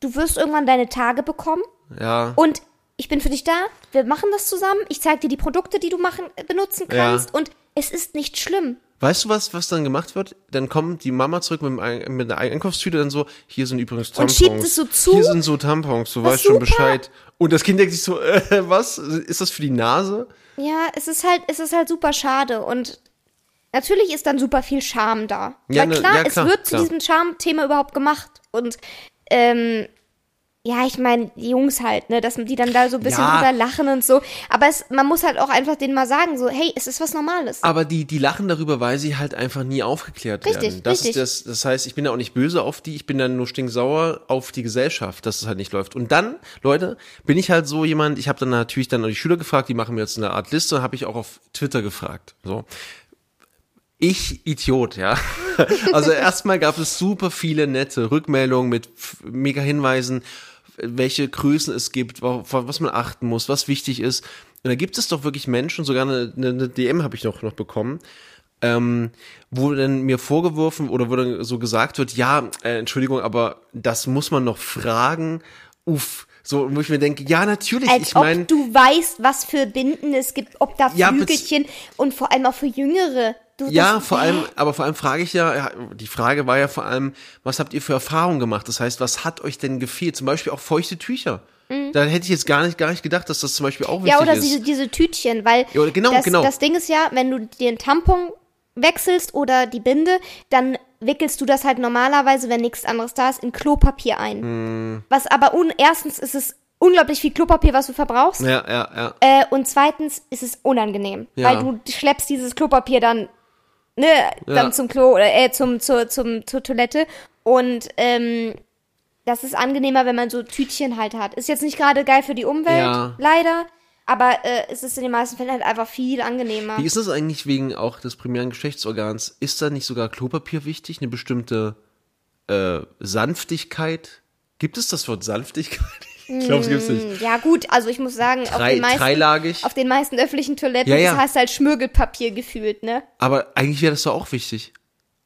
du wirst irgendwann deine Tage bekommen ja. und ich bin für dich da, wir machen das zusammen, ich zeige dir die Produkte, die du machen, äh, benutzen Ja. kannst und es ist nicht schlimm. Weißt du was, was dann gemacht wird? Dann kommt die Mama zurück mit, dem Ein- mit einer Einkaufstüte dann so, hier sind übrigens Und Tampons. schiebt es so zu? Hier sind so Tampons, du weißt schon. Bescheid. Und das Kind denkt sich so, äh, was? Ist das für die Nase? Ja, es ist halt, es ist halt super schade und natürlich ist dann super viel Scham da. Ja, Weil ne- klar, ja, es klar, wird zu klar. diesem Scham-Thema überhaupt gemacht und ähm, ja, ich meine, die Jungs halt, ne, dass die dann da so ein bisschen Ja. drüber lachen und so. Aber es, man muss halt auch einfach denen mal sagen, so, hey, es ist was Normales. Aber die, die lachen darüber, weil sie halt einfach nie aufgeklärt Richtig, werden. Das richtig. ist das, das heißt, ich bin ja auch nicht böse auf die, ich bin dann nur stinksauer auf die Gesellschaft, dass es halt nicht läuft. Und dann, Leute, bin ich halt so jemand, ich habe dann natürlich dann die Schüler gefragt, die machen mir jetzt eine Art Liste, habe ich auch auf Twitter gefragt. So. Ich Idiot, ja. [laughs] Also erstmal gab es super viele nette Rückmeldungen mit mega Hinweisen welche Größen es gibt, wa- wa- was man achten muss, was wichtig ist. Und da gibt es doch wirklich Menschen, sogar eine, eine, eine DM habe ich noch, noch bekommen, ähm, wo dann mir vorgeworfen oder wo dann so gesagt wird, ja, äh, Entschuldigung, aber das muss man noch fragen. Uff, so, wo ich mir denke, ja, natürlich, Als ich meine, ob du weißt, was für Binden es gibt, ob da Ja, Flügelchen und vor allem auch für Jüngere. Du, Ja, vor allem, aber vor allem frage ich ja, ja, die Frage war ja vor allem, was habt ihr für Erfahrungen gemacht? Das heißt, was hat euch denn gefehlt? Zum Beispiel auch feuchte Tücher. Da hätte ich jetzt gar nicht, gar nicht gedacht, dass das zum Beispiel auch wichtig Mhm. Ja, oder ist. diese, diese Tütchen, weil Ja, genau, das, genau. das Ding ist ja, wenn du den Tampon wechselst oder die Binde, dann wickelst du das halt normalerweise, wenn nichts anderes da ist, in Klopapier ein. Hm. Was aber un erstens ist es unglaublich viel Klopapier, was du verbrauchst. ja, ja, ja. Äh, und zweitens ist es unangenehm, Ja. weil du schleppst dieses Klopapier dann, ne, Ja. dann zum Klo oder äh, zum, zur, zum, zur Toilette. Und ähm, das ist angenehmer, wenn man so Tütchen halt hat. Ist jetzt nicht gerade geil für die Umwelt, Ja. leider. Aber äh, es ist in den meisten Fällen halt einfach viel angenehmer. Wie ist das eigentlich wegen auch des primären Geschlechtsorgans? Ist da nicht sogar Klopapier wichtig? Eine bestimmte äh, Sanftigkeit? Gibt es das Wort Sanftigkeit? [laughs] Ich glaube, es gibt es nicht. Ja gut, also ich muss sagen, auf Drei, den meisten, dreilagig. auf den meisten öffentlichen Toiletten Ja, ja. das heißt halt Schmirgelpapier gefühlt, ne? Aber eigentlich wäre das doch auch wichtig.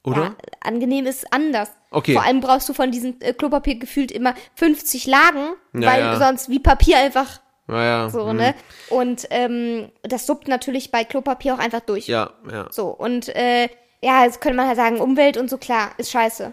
Oder? Ja, angenehm ist anders. Okay. Vor allem brauchst du von diesem äh, Klopapier gefühlt immer 50 Lagen, Ja, weil sonst wie Papier einfach Naja. so, hm. ne? Und ähm, das suppt natürlich bei Klopapier auch einfach durch. Ja, ja. So, und äh, ja, jetzt könnte man halt sagen, Umwelt und so, klar, ist scheiße.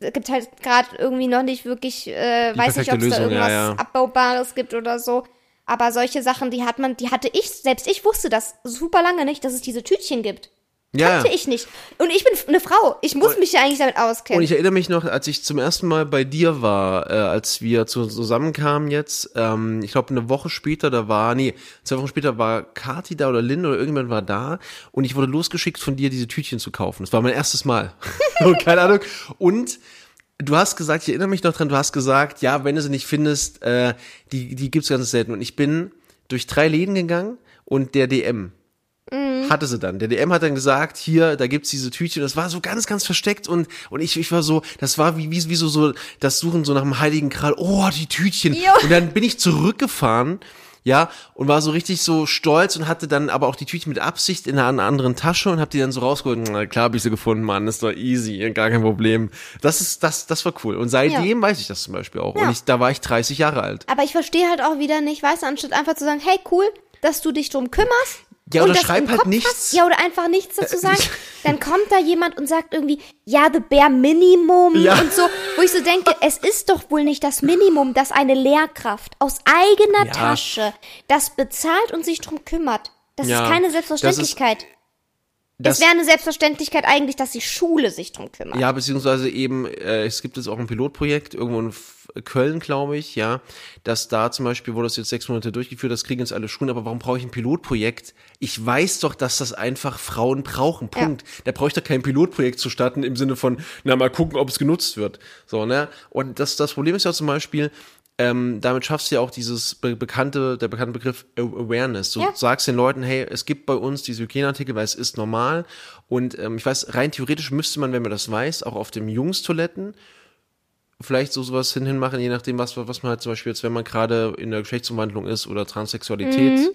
Es gibt halt gerade irgendwie noch nicht wirklich, äh, weiß nicht, ob es da Lösung, ja, irgendwas ja. Abbaubares gibt oder so. Aber solche Sachen, die hat man, die hatte ich, selbst ich wusste das super lange nicht, dass es diese Tütchen gibt. Ja. Kannte ich nicht. Und ich bin eine Frau. Ich muss mich ja eigentlich damit auskennen. Und ich erinnere mich noch, als ich zum ersten Mal bei dir war, äh, als wir zu, zusammenkamen jetzt, ähm, ich glaube eine Woche später, da war, nee, zwei Wochen später war Kati da oder Lynn oder irgendjemand war da und ich wurde losgeschickt von dir, diese Tütchen zu kaufen. Das war mein erstes Mal. [laughs] und keine Ahnung. Und du hast gesagt, ich erinnere mich noch dran, du hast gesagt, ja, wenn du sie nicht findest, äh, die, die gibt's ganz selten. Und ich bin durch drei Läden gegangen und der DM hatte sie dann. Der DM hat dann gesagt, hier, da gibt's diese Tütchen. Das war so ganz, ganz versteckt und und ich, ich war so, das war wie wie, wie so so das Suchen so nach dem Heiligen Gral. Oh, die Tütchen. Jo. Und dann bin ich zurückgefahren. Ja, und war so richtig so stolz und hatte dann aber auch die Tütchen mit Absicht in einer anderen Tasche und hab die dann so rausgeholt. Na klar, hab ich sie gefunden, Mann, ist doch easy, gar kein Problem. Das ist das das war cool und seitdem weiß ich das zum Beispiel auch. Und Ja. ich, da war ich 30 Jahre alt. Aber ich verstehe halt auch wieder nicht, weißt du, anstatt einfach zu sagen, hey, cool, dass du dich drum kümmerst. Ja, oder schreib halt Kopf nichts. Hast, ja, oder einfach nichts dazu sagen. [laughs] Dann kommt da jemand und sagt irgendwie, ja, the bare Minimum Ja. und so, wo ich so denke, [laughs] es ist doch wohl nicht das Minimum, dass eine Lehrkraft aus eigener Ja. Tasche das bezahlt und sich drum kümmert. Das Ja, ist keine Selbstverständlichkeit. Das- es wäre eine Selbstverständlichkeit eigentlich, dass die Schule sich drum kümmert. Ja, beziehungsweise eben, äh, es gibt jetzt auch ein Pilotprojekt irgendwo in F Köln, glaube ich, ja, dass da zum Beispiel wurde das jetzt sechs Monate durchgeführt, das kriegen jetzt alle Schulen, aber warum brauche ich ein Pilotprojekt? Ich weiß doch, dass das einfach Frauen brauchen, Punkt. Da brauche ich doch kein Pilotprojekt zu starten im Sinne von, na, mal gucken, ob es genutzt wird. So, ne? Und das, das Problem ist ja zum Beispiel, ähm, damit schaffst du ja auch dieses be bekannte, der bekannte Begriff Awareness. Du Ja. sagst den Leuten, hey, es gibt bei uns diese Hygieneartikel, weil es ist normal. Und ähm, ich weiß, rein theoretisch müsste man, wenn man das weiß, auch auf dem Jungstoiletten vielleicht so sowas hin, hin machen, je nachdem, was, was man halt zum Beispiel jetzt, wenn man gerade in der Geschlechtsumwandlung ist oder Transsexualität. Mhm.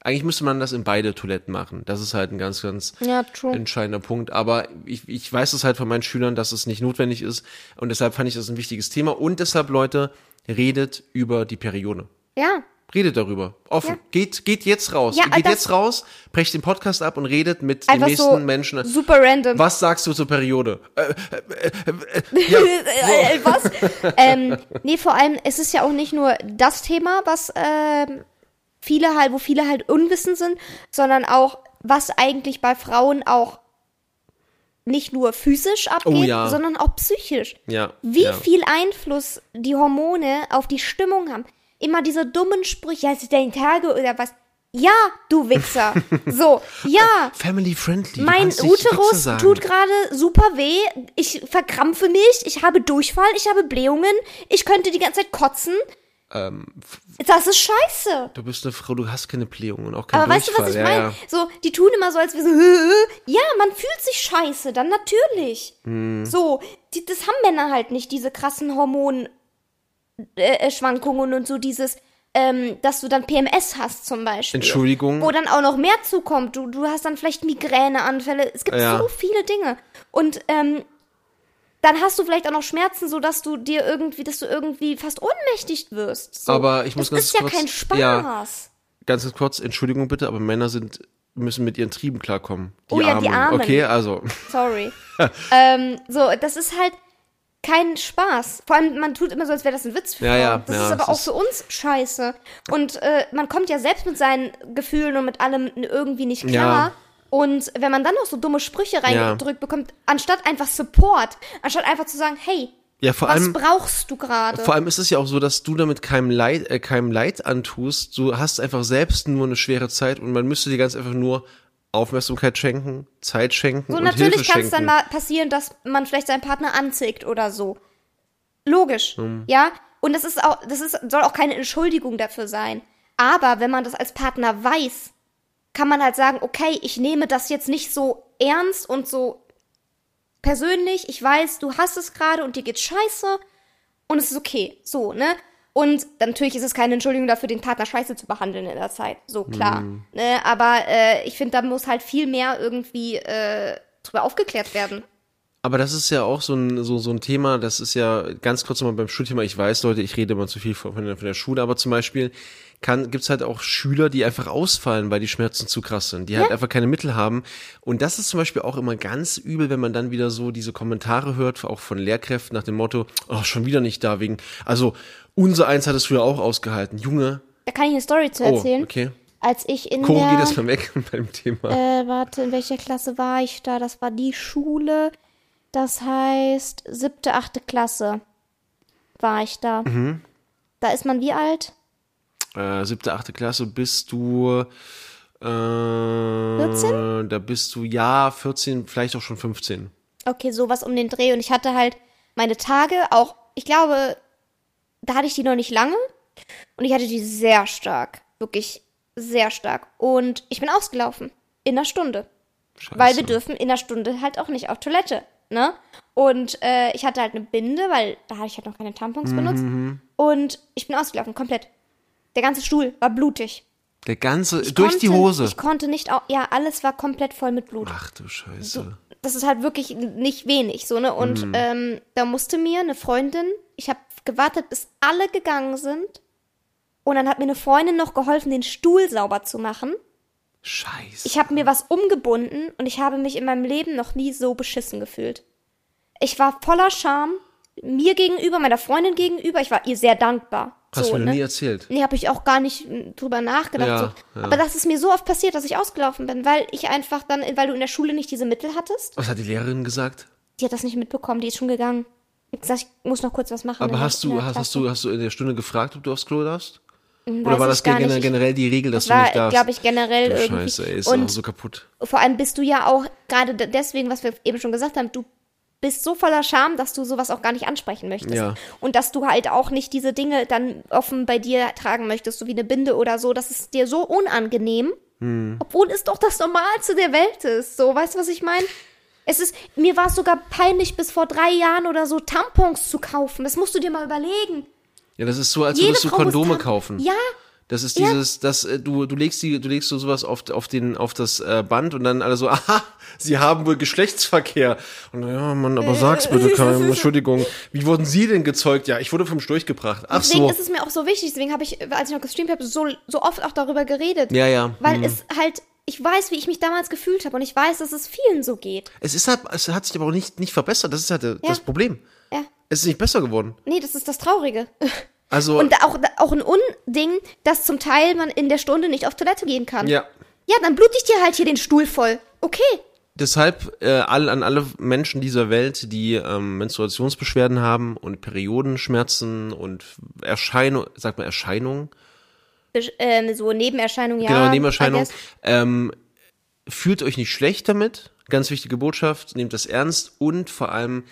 Eigentlich müsste man das in beide Toiletten machen. Das ist halt ein ganz, ganz Ja, entscheidender Punkt. Aber ich, ich weiß es halt von meinen Schülern, dass es nicht notwendig ist. Und deshalb fand ich das ein wichtiges Thema. Und deshalb, Leute, redet über die Periode. Ja. Redet darüber. Offen. Ja. Geht, geht jetzt raus. Ja, geht jetzt raus, brecht den Podcast ab und redet mit den nächsten so Menschen. super random. Was sagst du zur Periode? Äh, äh, äh, äh, [laughs] ja, Äh, was? [laughs] ähm, nee, vor allem, es ist ja auch nicht nur das Thema, was ähm, viele halt, wo viele halt unwissend sind, sondern auch, was eigentlich bei Frauen auch nicht nur physisch abgeht, Oh ja. sondern auch psychisch. ja. Wie ja. viel Einfluss die Hormone auf die Stimmung haben. Immer diese dummen Sprüche, ja, ist dein Tage oder was. Ja, du Wichser. [laughs] so, ja. Family friendly. Mein Uterus tut gerade super weh. Ich verkrampfe mich. Ich habe Durchfall. Ich habe Blähungen. Ich könnte die ganze Zeit kotzen. Ähm, Das ist scheiße. du bist eine Frau, du hast keine Blähung und auch keinen Aber weißt du, was Durchfall. ich ja, meine? ja. So, die tun immer so, als wir so, ja, man fühlt sich scheiße, dann natürlich. Hm. So, die, das haben Männer halt nicht, diese krassen Hormon, äh, Schwankungen und so dieses, ähm, dass du dann PMS hast zum Beispiel. Entschuldigung. Wo dann auch noch mehr zukommt. Du, du hast dann vielleicht Migräneanfälle. Es gibt Ja. so viele Dinge. Und ähm, dann hast du vielleicht auch noch Schmerzen, so dass du dir irgendwie, dass du irgendwie fast ohnmächtig wirst. So. Aber ich muss das ganz ist ja kurz- kein Spaß. ja. Ganz kurz, Entschuldigung bitte, aber Männer sind müssen mit ihren Trieben klarkommen. Die Oh ja, die Armen. Okay, also Sorry. [laughs] ähm, so, das ist halt kein Spaß. Vor allem, man tut immer so, als wäre das ein Witz für Ja, ja, Das ja, ist aber auch ist- für uns scheiße. Und äh, man kommt ja selbst mit seinen Gefühlen und mit allem irgendwie nicht klar. Ja. Und wenn man dann noch so dumme Sprüche Ja. reingedrückt bekommt, anstatt einfach Support, anstatt einfach zu sagen, hey, ja vor was allem brauchst du gerade? vor allem ist es ja auch so, dass du damit keinem Leid äh, keinem Leid antust. Du hast einfach selbst nur eine schwere Zeit und man müsste dir ganz einfach nur Aufmerksamkeit schenken, Zeit schenken So, und natürlich kann es dann mal passieren, dass man vielleicht seinen Partner anzickt oder so. Logisch, Hm. ja. Und das ist auch, das ist, soll auch keine Entschuldigung dafür sein. Aber wenn man das als Partner weiß, kann man halt sagen, okay, ich nehme das jetzt nicht so ernst und so persönlich. Ich weiß, du hast es gerade und dir geht's scheiße und es ist okay. So, ne? Und natürlich ist es keine Entschuldigung dafür, den Partner scheiße zu behandeln in der Zeit. So, klar. Ne? Aber äh, ich finde, da muss halt viel mehr irgendwie äh, drüber aufgeklärt werden. Aber das ist ja auch so ein, so, so ein Thema, das ist ja ganz kurz nochmal beim Schulthema, ich weiß, Leute, ich rede immer zu viel von, von der Schule, aber zum Beispiel kann, gibt's halt auch Schüler, die einfach ausfallen, weil die Schmerzen zu krass sind, die halt einfach keine Mittel haben. Und das ist zum Beispiel auch immer ganz übel, wenn man dann wieder so diese Kommentare hört, auch von Lehrkräften nach dem Motto, oh, schon wieder nicht da, wegen, also unser Eins hat es früher auch ausgehalten. Junge, Da kann ich eine Story zu oh, erzählen. okay. Als ich in Korrigier der, das mal weg [laughs] beim Thema. äh, warte, in welcher Klasse war ich da? Das war die Schule. Das heißt, siebte, achte Klasse war ich da. Mhm. Da ist man wie alt? Äh, siebte, achte Klasse bist du äh, 14? Da bist du ja 14, vielleicht auch schon 15. Okay, sowas um den Dreh. Und ich hatte halt meine Tage auch, ich glaube, da hatte ich die noch nicht lange. Und ich hatte die sehr stark. Wirklich sehr stark. Und ich bin ausgelaufen. In einer Stunde. Scheiße. Weil wir dürfen in einer Stunde halt auch nicht auf Toilette, ne? Und äh, ich hatte halt eine Binde, weil da hatte ich halt noch keine Tampons benutzt. Und ich bin ausgelaufen, komplett. Der ganze Stuhl war blutig. Der ganze, Ich durch die konnte- Hose. Ich konnte nicht, au ja, alles war komplett voll mit Blut. Ach du Scheiße. Das ist halt wirklich nicht wenig, so, ne? Und Mhm. ähm, da musste mir eine Freundin, ich habe gewartet, bis alle gegangen sind. Und dann hat mir eine Freundin noch geholfen, den Stuhl sauber zu machen. Scheiße. Ich habe mir was umgebunden und ich habe mich in meinem Leben noch nie so beschissen gefühlt. Ich war voller Scham, mir gegenüber, meiner Freundin gegenüber. Ich war ihr sehr dankbar. Hast so, du mir ne? nie erzählt. Nee, habe ich auch gar nicht m, drüber nachgedacht. Ja, so. ja. Aber das ist mir so oft passiert, dass ich ausgelaufen bin, weil ich einfach dann, weil du in der Schule nicht diese Mittel hattest. Was hat die Lehrerin gesagt? Die hat das nicht mitbekommen, die ist schon gegangen. Ich gesagt, ich muss noch kurz was machen. Aber hast du, hast, hast du, hast du in der Stunde gefragt, ob du aufs Klo darfst? Hm, Oder weiß war ich das gar gen nicht. generell die Regel, dass Das du nicht war, darfst? glaube ich, generell Du irgendwie. Scheiße, ey, ist und auch so kaputt. vor allem bist du ja auch, gerade de- deswegen, was wir eben schon gesagt haben, du bist so voller Scham, dass du sowas auch gar nicht ansprechen möchtest. Ja. Und dass du halt auch nicht diese Dinge dann offen bei dir tragen möchtest, so wie eine Binde oder so. Das ist dir so unangenehm. Hm. Obwohl es doch das Normalste der Welt ist. So, weißt du, was ich meine? Es ist, mir war es sogar peinlich, bis vor drei Jahren oder so Tampons zu kaufen. Das musst du dir mal überlegen. Ja, das ist so, als Jede würdest du Frau Kondome kaufen. Ja, Das ist Ja. dieses, das, äh, du, du legst die, du legst so sowas auf, auf den, auf das äh, Band und dann alle so, [laughs] aha, sie haben wohl Geschlechtsverkehr. Und ja, Mann, aber sag's bitte, [laughs] keinem, Entschuldigung. Wie wurden Sie denn gezeugt? Ja, ich wurde vom Storch gebracht. Ach deswegen so. ist es mir auch so wichtig. Deswegen habe ich, als ich noch gestreamt habe, so, so oft auch darüber geredet. Ja, ja. Weil hm. es halt, ich weiß, wie ich mich damals gefühlt habe und ich weiß, dass es vielen so geht. Es ist halt, es hat sich aber auch nicht, nicht verbessert. Das ist halt äh, das Problem. Ja. Es ist nicht besser geworden. Nee, das ist das Traurige. [laughs] Also, Und auch, auch ein Unding, dass zum Teil man in der Stunde nicht auf Toilette gehen kann. ja. Ja, dann blut ich dir halt hier den Stuhl voll. Okay. Deshalb äh, all, an alle Menschen dieser Welt, die ähm, Menstruationsbeschwerden haben und Periodenschmerzen und Erscheinung, sagt man Erscheinungen, Besch- Ähm, so Nebenerscheinungen, ja. genau, Nebenerscheinungen, ähm, fühlt euch nicht schlecht damit. Ganz wichtige Botschaft, nehmt das ernst und vor allem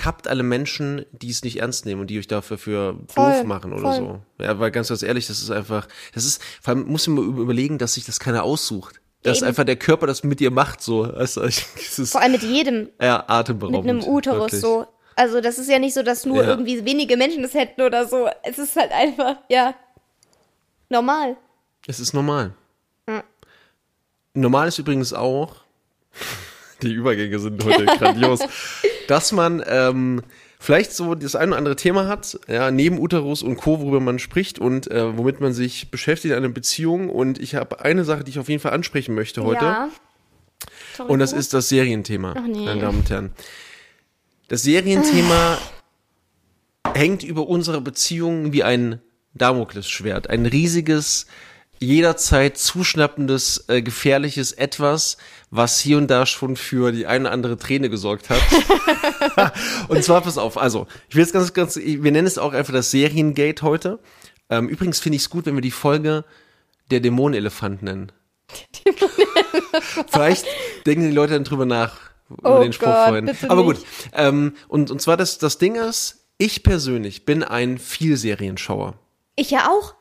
kappt alle Menschen, die es nicht ernst nehmen und die euch dafür für Voll, doof machen oder voll. so. Ja, weil ganz, ganz ehrlich, das ist einfach, das ist, vor allem muss man überlegen, dass sich das keiner aussucht. Dass Eben. einfach der Körper das mit dir macht, so. Also, ist, [laughs] Vor allem mit jedem, ja, mit atemberaubend. einem Uterus wirklich. so. Also das ist ja nicht so, dass nur Ja. irgendwie wenige Menschen das hätten oder so. Es ist halt einfach, ja, normal. Es ist normal. Ja. Normal ist übrigens auch, die Übergänge sind heute [laughs] grandios, dass man ähm, vielleicht so das ein oder andere Thema hat, ja, neben Uterus und Co., worüber man spricht und äh, womit man sich beschäftigt in einer Beziehung. Und ich habe eine Sache, die ich auf jeden Fall ansprechen möchte heute. Ja. Sorry, Und das ist das Serienthema, Ach nee. meine Damen und Herren. Das Serienthema [sighs] hängt über unsere Beziehung wie ein Damoklesschwert. Ein riesiges, jederzeit zuschnappendes, äh, gefährliches Etwas, was hier und da schon für die eine oder andere Träne gesorgt hat. [laughs] und zwar, pass auf, also, ich will jetzt ganz, ganz, wir nennen es auch einfach das Seriengate heute. Ähm, übrigens finde ich es gut, wenn wir die Folge der Dämonenelefant nennen. [laughs] Vielleicht denken die Leute dann drüber nach, über Oh den Spruch Gott, vorhin. Aber gut. Ähm, und, und zwar das, das Ding ist, ich persönlich bin ein Vielserienschauer. Ich ja auch,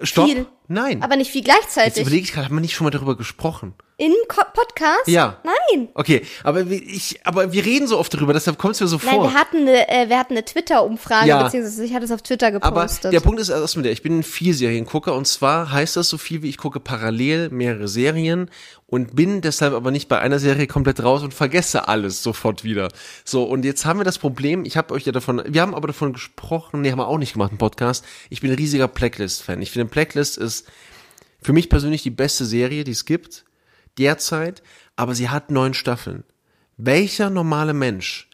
Stopp. Viel. Nein. aber nicht viel Jetzt gleichzeitig. überlege ich gerade, haben wir nicht schon mal darüber gesprochen? Im Ko Podcast? Ja. Nein. Okay, aber wir, ich, aber wir reden so oft darüber, deshalb kommt es mir so Nein, vor. wir hatten eine, äh, wir hatten eine Twitter-Umfrage, Ja. beziehungsweise ich hatte es auf Twitter Aber gepostet. der Punkt ist erstmal der, ich bin ein Vielseriengucker und zwar heißt das so viel wie ich gucke parallel mehrere Serien und bin deshalb aber nicht bei einer Serie komplett raus und vergesse alles sofort wieder. So, und jetzt haben wir das Problem, ich habe euch ja davon, wir haben aber davon gesprochen, nee, haben wir auch nicht gemacht im Podcast, ich bin ein riesiger Blacklist-Fan. Ich finde, Blacklist ist für mich persönlich die beste Serie, die es gibt, derzeit, aber sie hat neun Staffeln. Welcher normale Mensch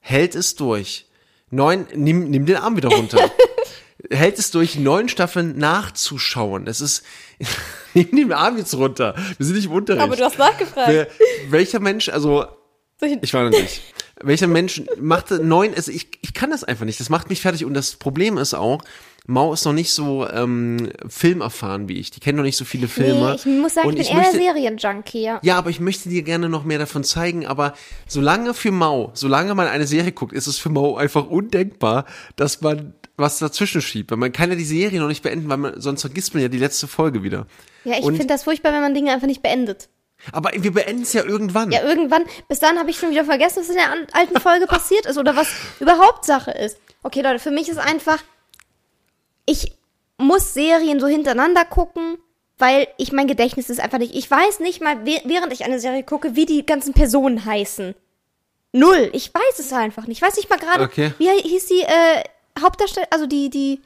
hält es durch? Neun, nimm, nimm den Arm wieder runter. [laughs] hält es durch, neun Staffeln nachzuschauen. Es ist, [laughs] nimm den Arm jetzt runter. Wir sind nicht im Unterricht. aber du hast nachgefragt. Wer, welcher Mensch, also, Solche- ich war noch nicht. [laughs] Welcher Mensch machte neun, also ich, ich kann das einfach nicht. Das macht mich fertig. Und das Problem ist auch, Mau ist noch nicht so ähm, filmerfahren wie ich. Die kennen noch nicht so viele Filme. Nee, ich muss sagen, Und ich bin eher möchte, der Serienjunkie. Ja. ja, aber ich möchte dir gerne noch mehr davon zeigen. Aber solange für Mau, solange man eine Serie guckt, ist es für Mau einfach undenkbar, dass man was dazwischen schiebt. Weil man kann ja die Serie noch nicht beenden, weil man, sonst vergisst man ja die letzte Folge wieder. Ja, ich finde das furchtbar, wenn man Dinge einfach nicht beendet. Aber wir beenden es ja irgendwann. Ja, irgendwann, bis dann habe ich schon wieder vergessen, was in der alten Folge [laughs] passiert ist oder was überhaupt Sache ist. Okay, Leute, für mich ist einfach, ich muss Serien so hintereinander gucken, weil ich mein Gedächtnis ist einfach nicht. Ich weiß nicht mal, während ich eine Serie gucke, wie die ganzen Personen heißen. Null. Ich weiß es einfach nicht. Ich weiß nicht mal gerade, Okay. wie hieß die äh, Hauptdarstellerin, also die, die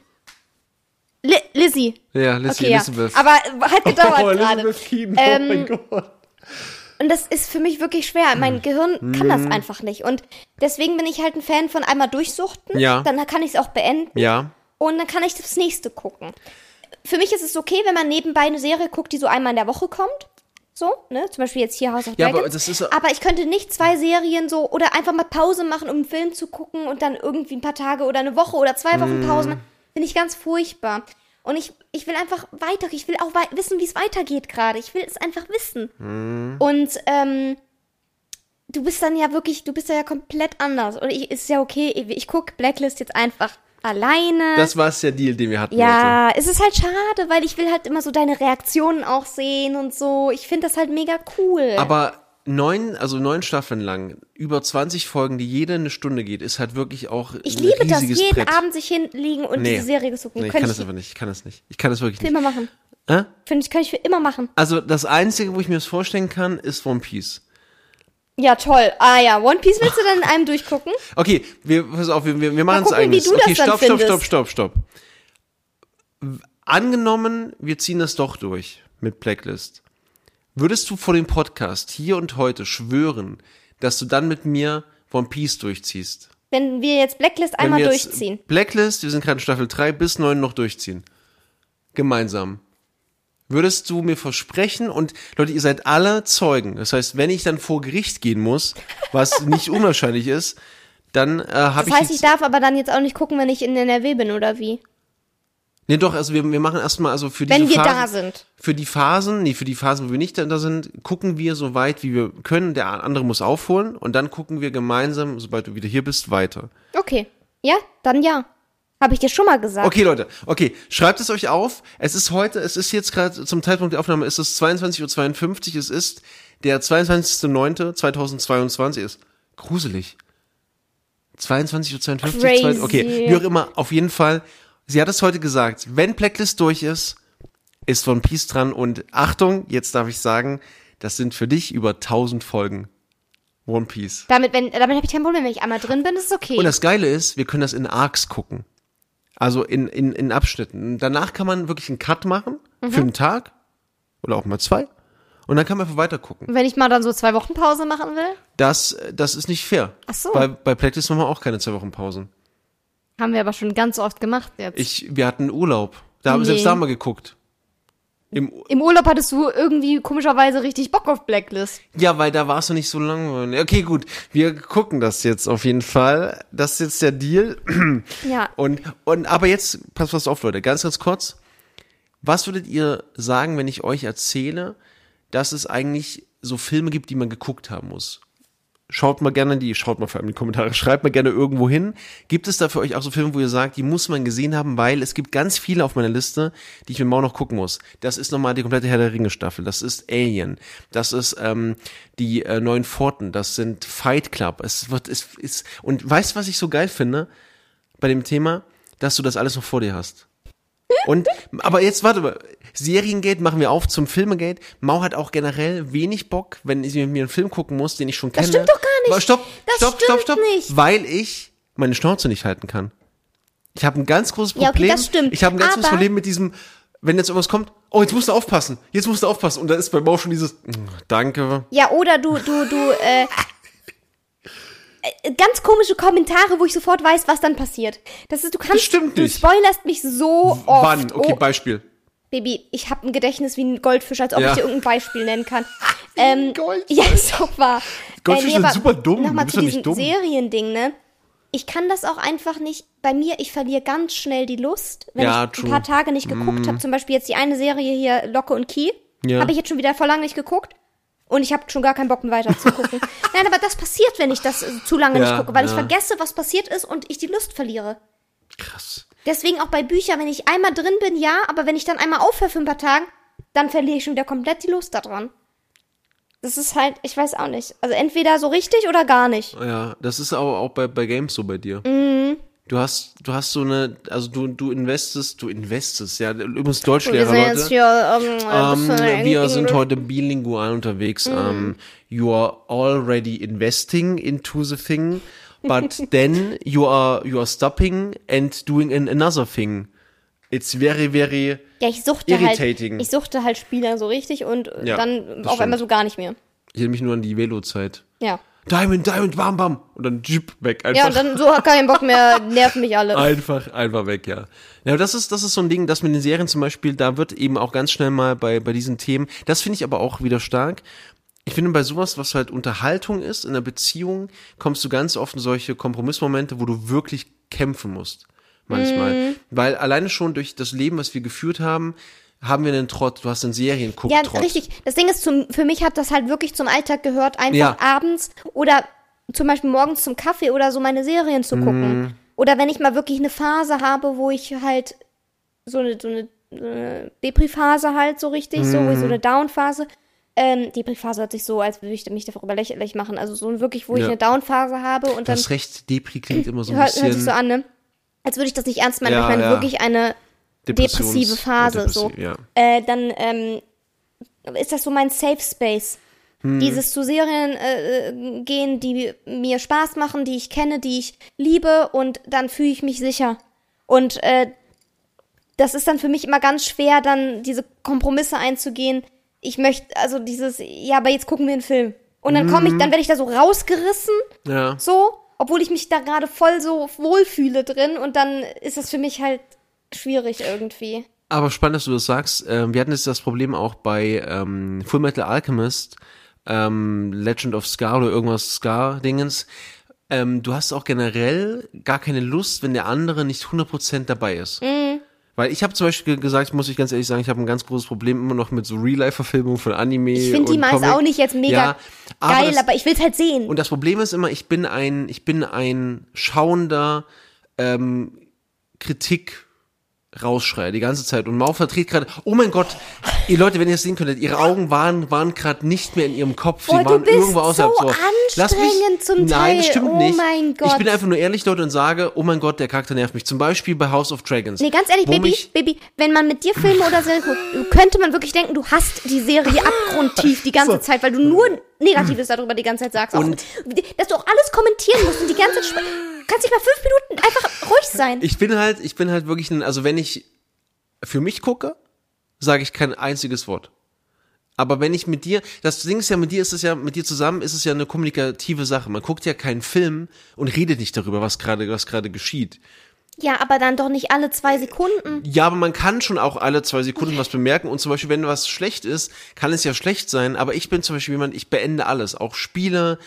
Li Lizzie. Ja, Lizzie okay, Elizabeth. Ja. Aber hat gedauert oh, gerade. Ähm, oh mein Gott. Und das ist für mich wirklich schwer. Mein Gehirn kann Mhm. das einfach nicht. Und deswegen bin ich halt ein Fan von einmal durchsuchten. Ja. Dann kann ich es auch beenden. Ja. Und dann kann ich das nächste gucken. Für mich ist es okay, wenn man nebenbei eine Serie guckt, die so einmal in der Woche kommt. So, ne? Zum Beispiel jetzt hier House of Ja, Dragons. aber das ist- aber ich könnte nicht zwei Serien so oder einfach mal Pause machen, um einen Film zu gucken und dann irgendwie ein paar Tage oder eine Woche oder zwei. Wochen Pause machen. Finde ich ganz furchtbar. Und ich, ich will einfach weiter, ich will auch wei wissen, wie es weitergeht gerade. Ich will es einfach wissen. Mhm. Und ähm, du bist dann ja wirklich, du bist da ja komplett anders. Und ich ist ja okay, ich, gucke Blacklist jetzt einfach alleine. Das war es der Deal, den wir hatten heute. ja, es ist halt schade, weil ich will halt immer so deine Reaktionen auch sehen und so. Ich finde das halt mega cool. Aber neun, also neun Staffeln lang, über 20 Folgen, die jede eine Stunde geht, ist halt wirklich auch ich liebe das, jeden Brett. Abend sich hinlegen und Nee. diese Serie zu gucken. Nee, ich kann das ich einfach nicht. Ich kann das nicht. Ich kann das wirklich für nicht. immer machen. Äh? Finde ich, kann ich für immer machen. Also das Einzige, wo ich mir das vorstellen kann, ist One Piece. Ja, toll. Ah ja, One Piece willst du dann in einem durchgucken? [laughs] Okay, wir, pass auf, wir, wir machen es das okay, stopp, stopp, stopp, stopp, stopp. Angenommen, wir ziehen das doch durch mit Blacklist. Würdest du vor dem Podcast hier und heute schwören, dass du dann mit mir One Piece durchziehst? Wenn wir jetzt Blacklist Wenn einmal wir jetzt durchziehen. Blacklist, wir sind gerade in Staffel 3 bis 9 noch durchziehen. Gemeinsam. Würdest du mir versprechen, und Leute, ihr seid alle Zeugen. Das heißt, wenn ich dann vor Gericht gehen muss, was [laughs] nicht unwahrscheinlich ist, dann äh, habe Das heißt, ich ich darf aber dann jetzt auch nicht gucken, wenn ich in NRW bin, oder wie? Nee, doch, also wir, wir machen erstmal, also für diese Wenn wir Phasen, da sind. Für die Phasen, nee, für die Phasen, wo wir nicht da, sind, gucken wir so weit, wie wir können. Der andere muss aufholen und dann gucken wir gemeinsam, sobald du wieder hier bist, weiter. Okay. Ja, dann ja. Habe ich dir schon mal gesagt. Okay, Leute, okay, schreibt es euch auf. Es ist heute, es ist jetzt gerade zum Zeitpunkt der Aufnahme, es ist 22.52 Uhr, es ist der 22.09.2022, ist gruselig. 22 oder 52? Crazy. Okay, wie auch immer, auf jeden Fall. Sie hat es heute gesagt. Wenn Blacklist durch ist, ist One Piece dran und Achtung, jetzt darf ich sagen, das sind für dich über 1000 Folgen. One Piece. Damit, wenn, damit habe ich kein Problem. Wenn ich einmal drin bin, ist es okay. Und das Geile ist, wir können das in Arcs gucken. Also in, in, in Abschnitten. Danach kann man wirklich einen Cut machen Mhm. für einen Tag oder auch mal zwei. Und dann kann man einfach weiter gucken. wenn ich mal dann so zwei Wochen Pause machen will, Das, das ist nicht fair. Ach so. Bei, bei Blacklist machen wir auch keine zwei Wochen Pausen. Haben wir aber schon ganz oft gemacht jetzt. Ich, wir hatten Urlaub. Da haben wir Nee. selbst da haben wir geguckt. Im, Im Urlaub hattest du irgendwie komischerweise richtig Bock auf Blacklist. ja, weil da warst du nicht so langweilig. Okay, gut. Wir gucken das jetzt auf jeden Fall. Das ist jetzt der Deal. [clears throat] Ja. Und, und, aber jetzt, pass was auf, Leute, ganz, ganz kurz. Was würdet ihr sagen, wenn ich euch erzähle, dass es eigentlich so Filme gibt, die man geguckt haben muss? Schaut mal gerne die, schaut mal vor allem in die Kommentare, [laughs] schreibt mal gerne irgendwo hin. Gibt es da für euch auch so Filme, wo ihr sagt, die muss man gesehen haben, weil es gibt ganz viele auf meiner Liste, die ich mir morgen noch gucken muss. Das ist nochmal die komplette Herr der Ringe Staffel, das ist Alien, das ist ähm, die äh, neuen Pforten, das sind Fight Club. Es wird, es ist und weißt, was ich so geil finde bei dem Thema, dass du das alles noch vor dir hast. Und, aber jetzt warte mal, Seriengate machen wir auf zum Filmegate. Mau hat auch generell wenig Bock, wenn ich mir einen Film gucken muss, den ich schon kenne. stimmt doch gar nicht. Stopp, Das stopp, stimmt stopp, stopp. nicht. Weil ich meine Schnauze nicht halten kann. Ich habe ein ganz großes Ja, okay, Problem. das stimmt. Ich habe ein ganz großes Problem mit diesem, wenn jetzt irgendwas kommt, oh, jetzt musst du aufpassen, jetzt musst du aufpassen. Und da ist bei Mau schon dieses, mm, danke. Ja, oder du, du, du, äh, äh, ganz komische Kommentare, wo ich sofort weiß, was dann passiert. Das ist, du kannst, stimmt du nicht. spoilerst mich so oft. Wann? Okay, oh, Beispiel. Baby, ich habe ein Gedächtnis wie ein Goldfisch, als ob Ja. ich dir irgendein Beispiel nennen kann. [laughs] ähm, Goldfisch. Ja, ist doch wahr. Goldfische sind aber super dumm, du Nochmal zu diesem. Seriending, ne? Ich kann das auch einfach nicht. Bei mir, ich verliere ganz schnell die Lust, wenn Ja, ich true. ein paar Tage nicht geguckt habe. Zum Beispiel jetzt die eine Serie hier, Locke und Key. Ja. Habe ich jetzt schon wieder vor lang nicht geguckt. Und ich habe schon gar keinen Bock mehr weiter zu gucken. [laughs] Nein, aber das passiert, wenn ich das äh, zu lange Ja, nicht gucke, weil ich vergesse, was passiert ist und ich die Lust verliere. Krass. Deswegen auch bei Büchern, wenn ich einmal drin bin, ja, aber wenn ich dann einmal aufhöre für ein paar Tagen, dann verliere ich schon wieder komplett die Lust daran. Das ist halt, ich weiß auch nicht. Also entweder so richtig oder gar nicht. Ja, das ist aber auch bei, bei Games so bei dir. Mhm. Du hast, du hast so eine, also du, du investest, du investest, ja, übrigens Wir Deutschlehrer, jetzt Leute. hier, ähm, ein Ähm, bisschen wir sind heute bilingual unterwegs. Mhm. Ähm, you are already investing into the thing, but then you are, you are stopping and doing an, another thing. It's very, very, Ja, ich suchte halt, irritating. ich suchte halt Spieler so richtig und Ja, dann auf einmal so gar nicht mehr. ich erinnere mich nur an die Velo-Zeit. Ja. Diamond, Diamond, bam, bam. Und dann Jeep weg. Einfach. Ja, und dann so keinen Bock mehr, [laughs] nerven mich alle. Einfach, einfach weg, ja. Ja, das ist, das ist so ein Ding, das mit den Serien zum Beispiel, da wird eben auch ganz schnell mal bei, bei diesen Themen, das finde ich aber auch wieder stark. Ich finde, bei sowas, was halt Unterhaltung ist, in einer Beziehung, kommst du ganz oft in solche Kompromissmomente, wo du wirklich kämpfen musst. Manchmal. Weil alleine schon durch das Leben, was wir geführt haben, haben wir einen Trott. Du hast einen Ja, Serienguck-Trott. richtig. Das Ding ist, zum, für mich hat das halt wirklich zum Alltag gehört, einfach Ja. abends oder zum Beispiel morgens zum Kaffee oder so meine Serien zu gucken. Mhm. Oder wenn ich mal wirklich eine Phase habe, wo ich halt so eine, so eine, so eine Depri-Phase halt so richtig, so, wo ich so Mhm. eine Down-Phase. Ähm, Depri-Phase hört sich so, als würde ich mich darüber lächerlich machen. Also so wirklich, wo ich Ja. eine Down-Phase habe und dann das Recht Depri klingt immer so ein hört, bisschen hört sich so an, ne? Als würde ich das nicht ernst meinen. Ja, ich meine ja. wirklich eine depressive Phase, ja, so. depressiv, Ja. äh, dann ähm, ist das so mein Safe Space. Hm. Dieses zu Serien äh, äh, gehen, die mir Spaß machen, die ich kenne, die ich liebe und dann fühle ich mich sicher. Und äh, das ist dann für mich immer ganz schwer, dann diese Kompromisse einzugehen. Ich möchte, also dieses, ja, aber jetzt gucken wir einen Film. Und dann komme ich, dann werde ich da so rausgerissen, ja. so, obwohl ich mich da gerade voll so wohlfühle drin und dann ist das für mich halt schwierig irgendwie. Aber spannend, dass du das sagst. Ähm, wir hatten jetzt das Problem auch bei ähm, Full Metal Alchemist, ähm, Legend of Scar oder irgendwas Scar-Dingens. Ähm, du hast auch generell gar keine Lust, wenn der andere nicht 100% dabei ist. Mhm. Weil ich habe zum Beispiel gesagt, muss ich ganz ehrlich sagen, ich habe ein ganz großes Problem immer noch mit so Real-Life-Verfilmungen von Anime. Ich finde die meist auch nicht jetzt mega Ja, aber geil, das- aber ich will's halt sehen. Und das Problem ist immer, ich bin ein, ich bin ein schauender ähm, Kritik rausschreie, die ganze Zeit. Und Mau verdreht gerade, oh mein Gott, ihr Leute, wenn ihr es sehen könntet, ihre Augen waren, waren gerade nicht mehr in ihrem Kopf. Sie du waren irgendwo außerhalb. so anstrengend zum Nein, Teil. das stimmt Oh nicht. mein Gott. Ich bin einfach nur ehrlich, Leute, und sage, oh mein Gott, der Charakter nervt mich. Zum Beispiel bei House of Dragons. Nee, ganz ehrlich, Baby, mich- Baby, wenn man mit dir Filme oder Serien guckt, könnte man wirklich denken, du hast die Serie abgrundtief die ganze Zeit, weil du nur Negatives darüber die ganze Zeit sagst. Auch, Und- dass du auch alles kommentieren musst und die ganze Zeit kannst nicht mal fünf Minuten einfach sein. Ich bin halt, ich bin halt wirklich ein, also wenn ich für mich gucke, sage ich kein einziges Wort. Aber wenn ich mit dir, das Ding ist ja, mit dir ist es ja, mit dir zusammen ist es ja eine kommunikative Sache. Man guckt ja keinen Film und redet nicht darüber, was gerade, was gerade geschieht. ja, aber dann doch nicht alle zwei Sekunden. Ja, aber man kann schon auch alle zwei Sekunden was bemerken und zum Beispiel, wenn was schlecht ist, kann es ja schlecht sein, aber ich bin zum Beispiel jemand, ich beende alles, auch Spiele,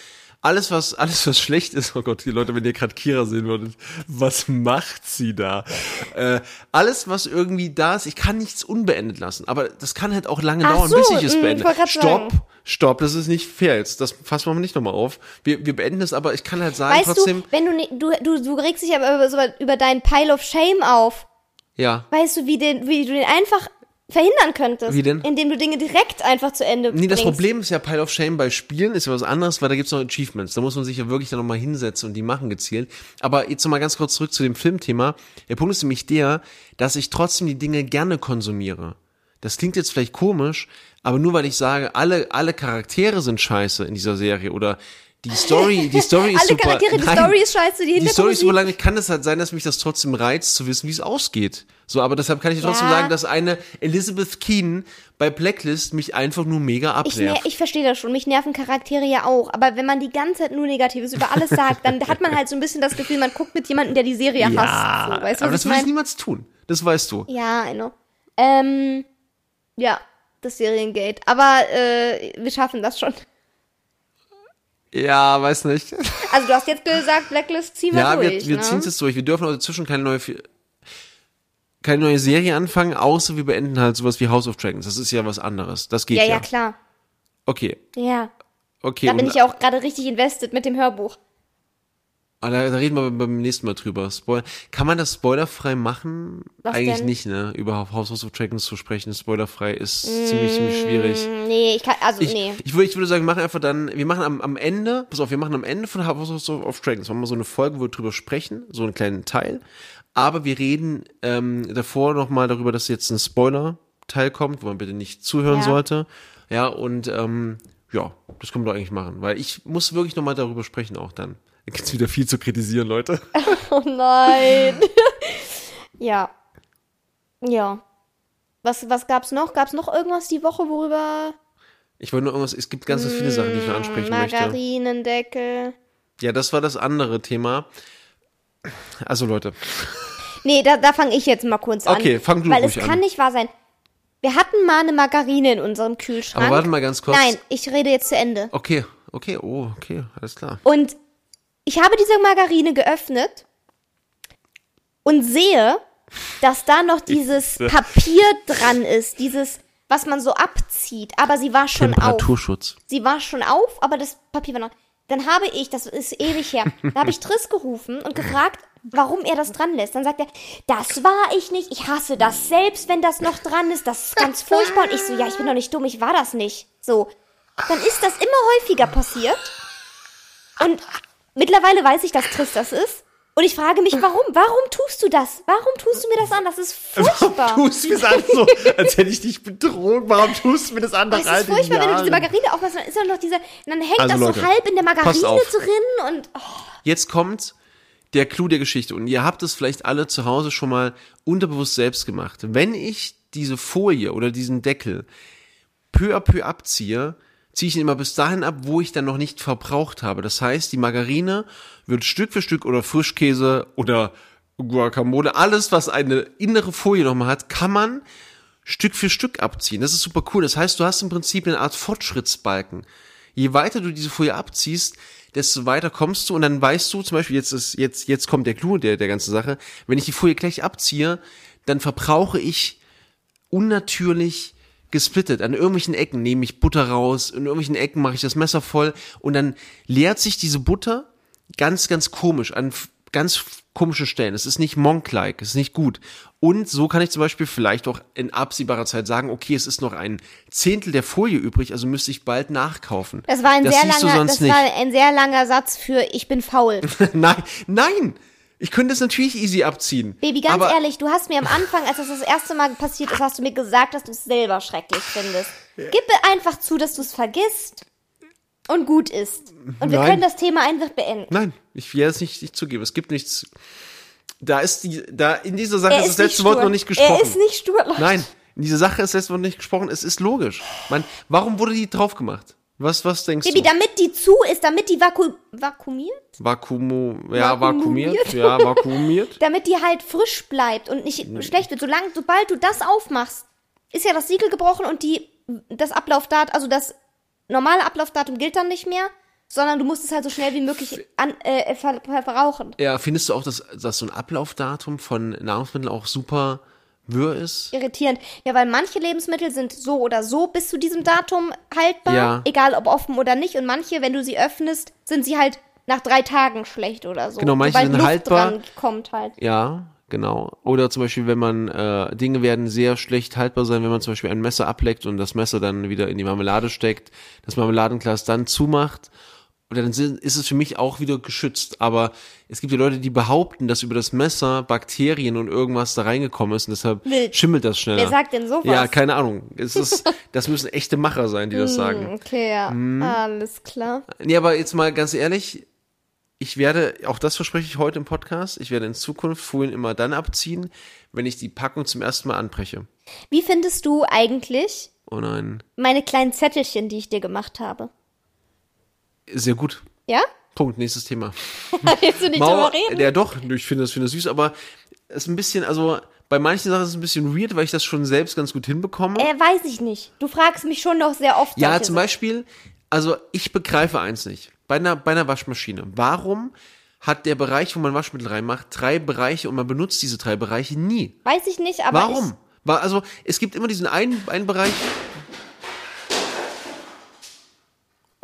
alles was, alles was schlecht ist, oh Gott, die Leute, wenn ihr gerade Kira sehen würdet, was macht sie da? [laughs] Äh, alles, was irgendwie da ist, ich kann nichts unbeendet lassen, aber das kann halt auch lange Ach dauern, so, bis ich es mh, beende. ich Stopp, sagen. stopp, das ist nicht fair jetzt, das fassen wir mal nicht nochmal auf. Wir, wir beenden es, aber ich kann halt sagen, Weißt trotzdem, du, wenn du, ne- du, du, du regst dich aber über, über deinen Pile of Shame auf. ja. Weißt du, wie, den, wie du den einfach verhindern könntest? Wie denn? Indem du Dinge direkt einfach zu Ende Nee, das bringst. Problem ist ja Pile of Shame bei Spielen ist ja was anderes, weil da gibt's noch Achievements. Da muss man sich ja wirklich dann nochmal hinsetzen und die machen gezielt. Aber jetzt nochmal ganz kurz zurück zu dem Filmthema. Der Punkt ist nämlich der, dass ich trotzdem die Dinge gerne konsumiere. Das klingt jetzt vielleicht komisch, aber nur weil ich sage, alle, alle Charaktere sind scheiße in dieser Serie oder die Story, [laughs] die Story ist Alle super. Charaktere, die Nein, Story ist scheiße, die die Story ist Hintergrundmusik. lange, kann es halt sein, dass mich das trotzdem reizt, zu wissen, wie es ausgeht. So, aber deshalb kann ich trotzdem Ja. sagen, dass eine Elizabeth Keen bei Blacklist mich einfach nur mega Ich, ner abnervt. ich verstehe das schon, mich nerven Charaktere ja auch, aber wenn man die ganze Zeit nur Negatives über alles sagt, dann hat man halt so ein bisschen das Gefühl, man guckt mit jemandem, der die Serie hasst. So, weißt aber das ich würde ich niemals tun. Das weißt du. Ja, I know. Ähm, ja, das Seriengate. Aber äh, wir schaffen das schon. Ja, weiß nicht. Also du hast jetzt gesagt, Blacklist ziehen wir ja, wir, durch. wir ne? ziehen es jetzt durch. Wir dürfen auch dazwischen keine neue, keine neue Serie anfangen, außer wir beenden halt sowas wie House of Dragons. Das ist ja was anderes. Das geht Ja, ja. ja, klar. Okay, Ja. okay. Da bin ich ja auch gerade richtig invested mit dem Hörbuch. Ah, da, da reden wir beim nächsten Mal drüber. Spoiler. Kann man das spoilerfrei machen? Was Eigentlich denn? nicht, ne? Über House of Dragons zu sprechen, spoilerfrei ist ziemlich, ziemlich schwierig. Mm, Nee, ich kann, also Ich, nee. ich, würde, ich würde sagen, wir machen einfach dann, wir machen am, am Ende, pass auf, wir machen am Ende von House of Dragons, machen wir so eine Folge, wo wir drüber sprechen, so einen kleinen Teil. Aber wir reden ähm, davor nochmal darüber, dass jetzt ein Spoiler-Teil kommt, wo man bitte nicht zuhören Ja. sollte. Ja, und ähm, ja, das können wir doch eigentlich machen, weil ich muss wirklich nochmal darüber sprechen auch dann. Da gibt's wieder viel zu kritisieren, Leute. [laughs] Oh nein. [laughs] ja. Ja. Was, was gab's noch? Gab's noch irgendwas die Woche, worüber Ich wollte nur irgendwas, es gibt ganz viele Sachen, die ich noch ansprechen möchte. Margarinendeckel. Ja, das war das andere Thema. Also Leute, Nee, da, da fange ich jetzt mal kurz an. Okay, fang du Weil ruhig es an. kann nicht wahr sein. Wir hatten mal eine Margarine in unserem Kühlschrank. aber warte mal ganz kurz. Nein, ich rede jetzt zu Ende. Okay, okay, oh, okay, alles klar. Und ich habe diese Margarine geöffnet und sehe, dass da noch dieses Papier dran ist, dieses, was man so abzieht. Aber sie war schon auf. Temperaturschutz. Sie war schon auf, aber das Papier war noch. Dann habe ich, das ist ewig her, da habe ich Triss gerufen und gefragt, warum er das dran lässt. Dann sagt er, das war ich nicht, ich hasse das selbst, wenn das noch dran ist, das ist ganz furchtbar. Und ich so, ja, ich bin doch nicht dumm, ich war das nicht. So. Dann ist das immer häufiger passiert. Und mittlerweile weiß ich, dass Triss das ist. Und ich frage mich, warum? Warum tust du das? Warum tust du mir das an? Das ist furchtbar. tust du mir das an, so, als hätte ich dich betrogen. Warum tust du mir das an? Das ist furchtbar, wenn du diese? Margarine aufmachst, dann ist da noch dieser, dann hängt Also das Leute, so halb in der Margarine drin und oh, Jetzt kommt der Clou der Geschichte. Und ihr habt es vielleicht alle zu Hause schon mal unterbewusst selbst gemacht. Wenn ich diese Folie oder diesen Deckel peu à peu abziehe, ziehe ich ihn immer bis dahin ab, wo ich dann noch nicht verbraucht habe. Das heißt, die Margarine wird Stück für Stück oder Frischkäse oder Guacamole, alles, was eine innere Folie nochmal hat, kann man Stück für Stück abziehen. Das ist super cool. Das heißt, du hast im Prinzip eine Art Fortschrittsbalken. Je weiter du diese Folie abziehst, desto weiter kommst du und dann weißt du zum Beispiel, jetzt ist, jetzt, jetzt kommt der Clou der, der ganzen Sache. Wenn ich die Folie gleich abziehe, dann verbrauche ich unnatürlich gesplittet. An irgendwelchen Ecken nehme ich Butter raus, in irgendwelchen Ecken mache ich das Messer voll und dann leert sich diese Butter ganz, ganz komisch an ganz komische Stellen. Es ist nicht Monk-like, es ist nicht gut. Und so kann ich zum Beispiel vielleicht auch in absehbarer Zeit sagen, okay, es ist noch ein Zehntel der Folie übrig, also müsste ich bald nachkaufen. Das war ein das sehr langer, das war ein sehr langer Satz für ich bin faul. [laughs] nein, nein! Ich könnte es natürlich easy abziehen. Baby, ganz ehrlich, du hast mir am Anfang, als das das erste Mal passiert ist, hast du mir gesagt, dass du es selber schrecklich findest. Gib mir einfach zu, dass du es vergisst und gut ist. Und wir Nein. können das Thema einfach beenden. Nein, ich will es nicht, nicht zugeben. Es gibt nichts. Da ist die, da in dieser Sache Er ist das letzte Wort noch nicht gesprochen. Er ist nicht stur, Leute. Nein, in dieser Sache ist das letzte Wort nicht gesprochen. Es ist logisch. Man, warum wurde die drauf gemacht? Was, was denkst Baby, du? damit die zu ist, damit die vaku vakuumiert? Vakuumo, ja, Vakuumiert. vakuumiert, ja, vakuumiert. [laughs] Damit die halt frisch bleibt und nicht schlecht wird. Solange, sobald du das aufmachst, ist ja das Siegel gebrochen und die, das Ablaufdatum, also das normale Ablaufdatum gilt dann nicht mehr, sondern du musst es halt so schnell wie möglich an, äh, ver ver verrauchen. Ja, findest du auch, dass, dass so ein Ablaufdatum von Nahrungsmitteln auch super wirr ist? Irritierend. Ja, weil manche Lebensmittel sind so oder so bis zu diesem Datum haltbar, Ja. egal ob offen oder nicht. Und manche, wenn du sie öffnest, sind sie halt nach drei Tagen schlecht oder so. Genau, manche sind Luft haltbar. dran kommt halt. Ja, genau. Oder zum Beispiel, wenn man, äh, Dinge werden sehr schlecht haltbar sein, wenn man zum Beispiel ein Messer ableckt und das Messer dann wieder in die Marmelade steckt, das Marmeladenglas dann zumacht. Und dann ist es für mich auch wieder geschützt. Aber es gibt ja Leute, die behaupten, dass über das Messer Bakterien und irgendwas da reingekommen ist und deshalb Wild. schimmelt das schneller. Wer sagt denn sowas? Ja, keine Ahnung. Es ist, [laughs] das müssen echte Macher sein, die das sagen. Okay, ja. Mhm. Alles klar. Nee, aber jetzt mal ganz ehrlich, ich werde, auch das verspreche ich heute im Podcast, ich werde in Zukunft Folien immer dann abziehen, wenn ich die Packung zum ersten Mal anbreche. Wie findest du eigentlich Oh nein. meine kleinen Zettelchen, die ich dir gemacht habe? Sehr gut. Ja? Punkt, nächstes Thema. [laughs] Willst du nicht Mauer, drüber reden? ja doch, ich finde das, finde das süß, aber es ist ein bisschen, also bei manchen Sachen ist es ein bisschen weird, weil ich das schon selbst ganz gut hinbekomme. Äh, weiß ich nicht. Du fragst mich schon noch sehr oft. Ja, zum Sachen. Beispiel, also ich begreife eins nicht. Bei einer, bei einer Waschmaschine. Warum hat der Bereich, wo man Waschmittel reinmacht, drei Bereiche und man benutzt diese drei Bereiche nie? Weiß ich nicht, aber Warum? War, also, es gibt immer diesen einen, einen Bereich.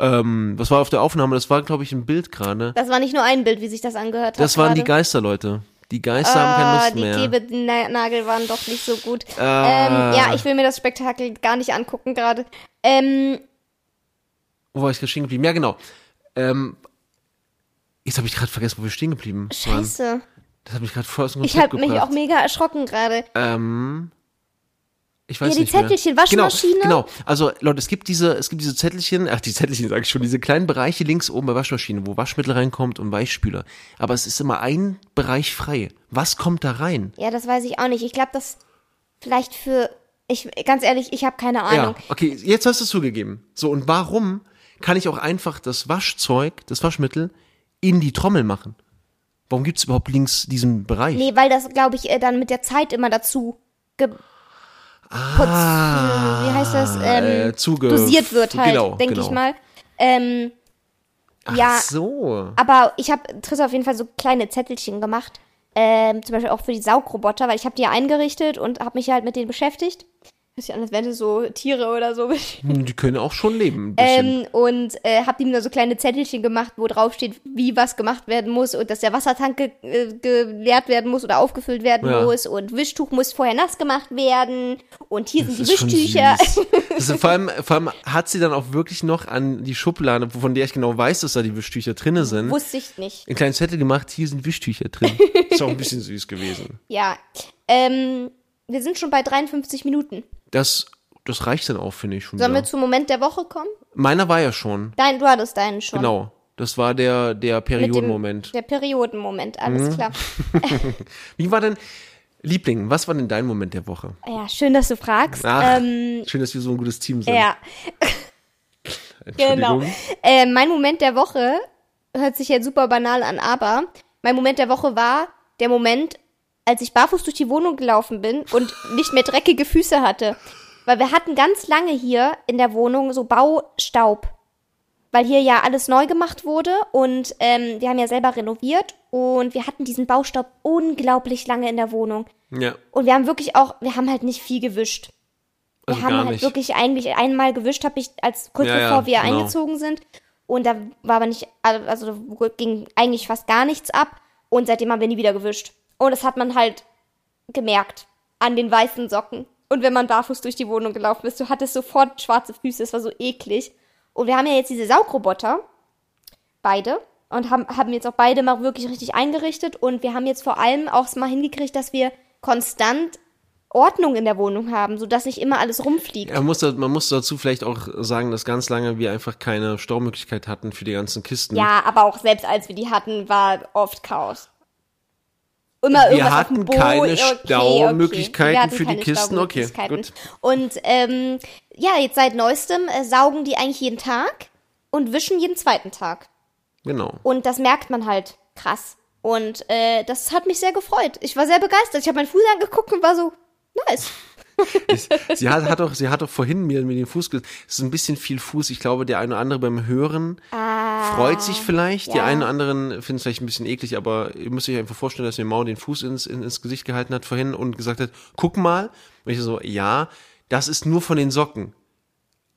Ähm, was war auf der Aufnahme? Das war, glaube ich, ein Bild gerade. Ich, das war nicht nur ein Bild, wie sich das angehört hat. Das waren die gerade. Geisterleute. Die Geister haben keine Ah, Lust die mehr. Gebennagel waren doch nicht so gut. Ah. Ähm, ja, ich will mir das Spektakel gar nicht angucken gerade. Ähm, Wo war ich gerade stehen geblieben? Ja, genau. Ähm, jetzt habe ich gerade vergessen, wo wir stehen geblieben waren. scheiße. Das hat mich gerade voll aus dem Ich Konzept habe mich auch mega erschrocken gerade. Ähm, ich weiß Ja, die nicht mehr. Zettelchen, Waschmaschine. Genau, genau. Also Leute, es gibt diese, es gibt diese Zettelchen, ach die Zettelchen sage ich schon, diese kleinen Bereiche links oben bei Waschmaschine, wo Waschmittel reinkommt und Weichspüler. Aber es ist immer ein Bereich frei. Was kommt da rein? Ja, das weiß ich auch nicht. Ich glaube, das vielleicht für. Ich, ganz ehrlich, ich habe keine Ahnung. Ja, okay, jetzt hast du es zugegeben. So, und warum kann ich auch einfach das Waschzeug, das Waschmittel, in die Trommel machen? Warum gibt's überhaupt links diesen Bereich? Nee, weil das, glaube ich, äh, dann mit der Zeit immer dazu putz, wie heißt das? Ähm, äh, zuge- dosiert wird halt, genau, denke genau. ich mal. Ähm, Ach ja. so. aber ich habe Triss auf jeden Fall so kleine Zettelchen gemacht. Ähm, zum Beispiel auch für die Saugroboter, weil ich habe die ja eingerichtet und habe mich halt mit denen beschäftigt. Hört sich an, als wären das so Tiere oder so. [laughs] Hm, Die können auch schon leben. Ein. Ähm, und äh, hab ihm da so kleine Zettelchen gemacht, wo drauf steht, wie was gemacht werden muss und dass der Wassertank ge äh, geleert werden muss oder aufgefüllt werden Ja. muss und Wischtuch muss vorher nass gemacht werden und hier sind Das die ist schon Wischtücher. [laughs] ist, vor, allem, vor allem hat sie dann auch wirklich noch an die Schublade, von der ich genau weiß, dass da die Wischtücher drinne sind, Wusste ich nicht. einen kleinen Zettel gemacht, hier sind Wischtücher drin. [laughs] Ist auch ein bisschen süß gewesen. Ja. Ähm, wir sind schon bei 53 Minuten. Das, das reicht dann auch, finde ich schon. Sollen wieder. wir zum Moment der Woche kommen? Meiner war ja schon. Dein, du hattest deinen schon. Genau. Das war der, der Mit dem- Periodenmoment. Der Periodenmoment, alles Mhm. klar. [laughs] Wie war denn, Liebling, was war denn dein Moment der Woche? Ja, schön, dass du fragst. Ach, Ähm, schön, dass wir so ein gutes Team sind. ja. [laughs] Genau. Entschuldigung. Äh, mein Moment der Woche hört sich jetzt super banal an, aber mein Moment der Woche war der Moment, als ich barfuß durch die Wohnung gelaufen bin und nicht mehr dreckige Füße hatte. Weil wir hatten ganz lange hier in der Wohnung so Baustaub. Weil hier ja alles neu gemacht wurde und ähm, wir haben ja selber renoviert und wir hatten diesen Baustaub unglaublich lange in der Wohnung. Ja, Und wir haben wirklich auch, wir haben halt nicht viel gewischt. Wir also haben halt nicht. wirklich eigentlich einmal gewischt, habe ich als kurz Ja, ja, bevor wir genau. eingezogen sind. Und da war aber nicht, also da ging eigentlich fast gar nichts ab. Und seitdem haben wir nie wieder gewischt. Und das hat man halt gemerkt an den weißen Socken. Und wenn man barfuß durch die Wohnung gelaufen ist, du hattest sofort schwarze Füße, es war so eklig. Und wir haben ja jetzt diese Saugroboter, beide, und haben, haben jetzt auch beide mal wirklich richtig eingerichtet. Und wir haben jetzt vor allem auch mal hingekriegt, dass wir konstant Ordnung in der Wohnung haben, sodass nicht immer alles rumfliegt. Man muss, man muss dazu vielleicht auch sagen, dass ganz lange wir einfach keine Staumöglichkeit hatten für die ganzen Kisten. Ja, aber auch selbst als wir die hatten, war oft Chaos. Immer Wir hatten keine Okay, Staumöglichkeiten Wir hatten für die Kisten. Okay, gut. Und ähm, ja, jetzt seit neuestem äh, saugen die eigentlich jeden Tag und wischen jeden zweiten Tag. Genau. Und das merkt man halt krass. Und äh, das hat mich sehr gefreut. Ich war sehr begeistert. Ich habe meinen Fuß angeguckt und war so, nice. [laughs] Ich, sie hat, hat doch, sie hat doch vorhin mir mit dem Fuß gesagt, es ist ein bisschen viel Fuß. Ich glaube, der eine oder andere beim Hören freut sich vielleicht. Die ja. einen oder anderen finden es vielleicht ein bisschen eklig, aber ihr müsst euch einfach vorstellen, dass mir Mau den Fuß ins, in, ins Gesicht gehalten hat vorhin und gesagt hat, guck mal. Und ich so, ja, das ist nur von den Socken.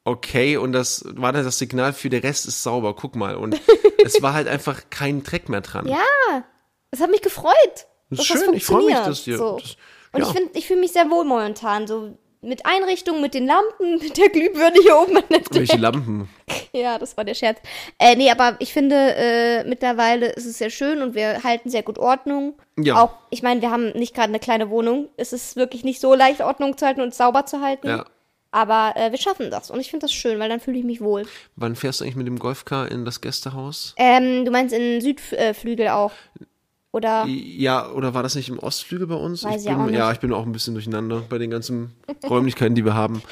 Okay, und das war dann das Signal für der Rest ist sauber, guck mal. Und [laughs] es war halt einfach kein Dreck mehr dran. Ja, das hat mich gefreut. Das ist schön, ich freu mich, dass dir- So. das- Und ja. ich finde, ich fühle mich sehr wohl momentan. So mit Einrichtungen, mit den Lampen, [laughs] mit der Glühbirne hier oben an der Welche Lampen? [laughs] Ja, das war der Scherz. Äh, nee, aber ich finde, äh, mittlerweile ist es sehr schön und wir halten sehr gut Ordnung. Ja. Auch, ich meine, wir haben nicht gerade eine kleine Wohnung. Es ist wirklich nicht so leicht, Ordnung zu halten und sauber zu halten. Ja. Aber äh, wir schaffen das und ich finde das schön, weil dann fühle ich mich wohl. Wann fährst du eigentlich mit dem Golfcar in das Gästehaus? Ähm, du meinst in Südflügel auch? Oder? Ja, oder war das nicht im Ostflügel bei uns? Weiß ich bin, auch nicht. Ja, ich bin auch ein bisschen durcheinander bei den ganzen Räumlichkeiten, die wir haben.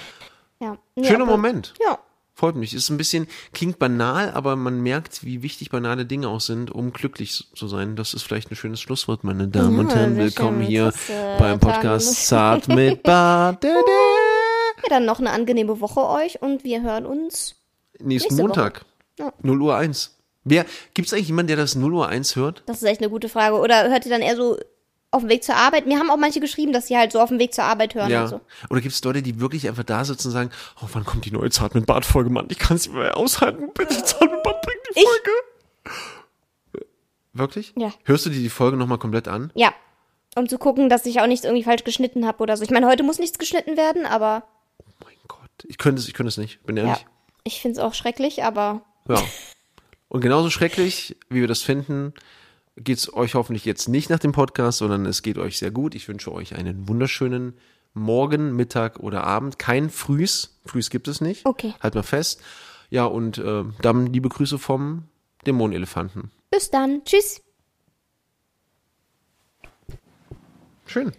Ja. Nee, Schöner aber- Moment. Ja. Freut mich. Ist ein bisschen, klingt banal, aber man merkt, wie wichtig banale Dinge auch sind, um glücklich zu sein. Das ist vielleicht ein schönes Schlusswort, meine Damen und Ja, Herren. sehr Willkommen schön. hier Das, äh, beim Podcast Zart [laughs] mit Bart. Ja, dann noch eine angenehme Woche euch und wir hören uns. Nächsten Nächste Montag. Ja. 0 Uhr 1. Wer, gibt's eigentlich jemanden, der das 0 Uhr 1 hört? Das ist echt eine gute Frage. Oder hört ihr dann eher so auf dem Weg zur Arbeit? Mir haben auch manche geschrieben, dass sie halt so auf dem Weg zur Arbeit hören Ja. und so. Oder gibt's Leute, die wirklich einfach da sitzen und sagen, oh, wann kommt die neue Zart mit Bart Folge, Mann? Ich kann es nicht mehr aushalten. Bitte, Zart mit Bart bringt die Ich- Folge. Wirklich? Ja. Hörst du dir die Folge nochmal komplett an? Ja. Um zu gucken, dass ich auch nichts irgendwie falsch geschnitten habe oder so. Ich meine, heute muss nichts geschnitten werden, aber Mein Gott. Ich könnte es, ich könnte es nicht. Bin ja. ehrlich. Ich finde es auch schrecklich, aber Ja. [laughs] Und genauso schrecklich, wie wir das finden, geht's euch hoffentlich jetzt nicht nach dem Podcast, sondern es geht euch sehr gut. Ich wünsche euch einen wunderschönen Morgen, Mittag oder Abend. Kein Frühs. Frühs gibt es nicht. Okay. Halt mal fest. Ja, und äh, dann liebe Grüße vom Dämonenelefanten. bis dann. Tschüss. Schön.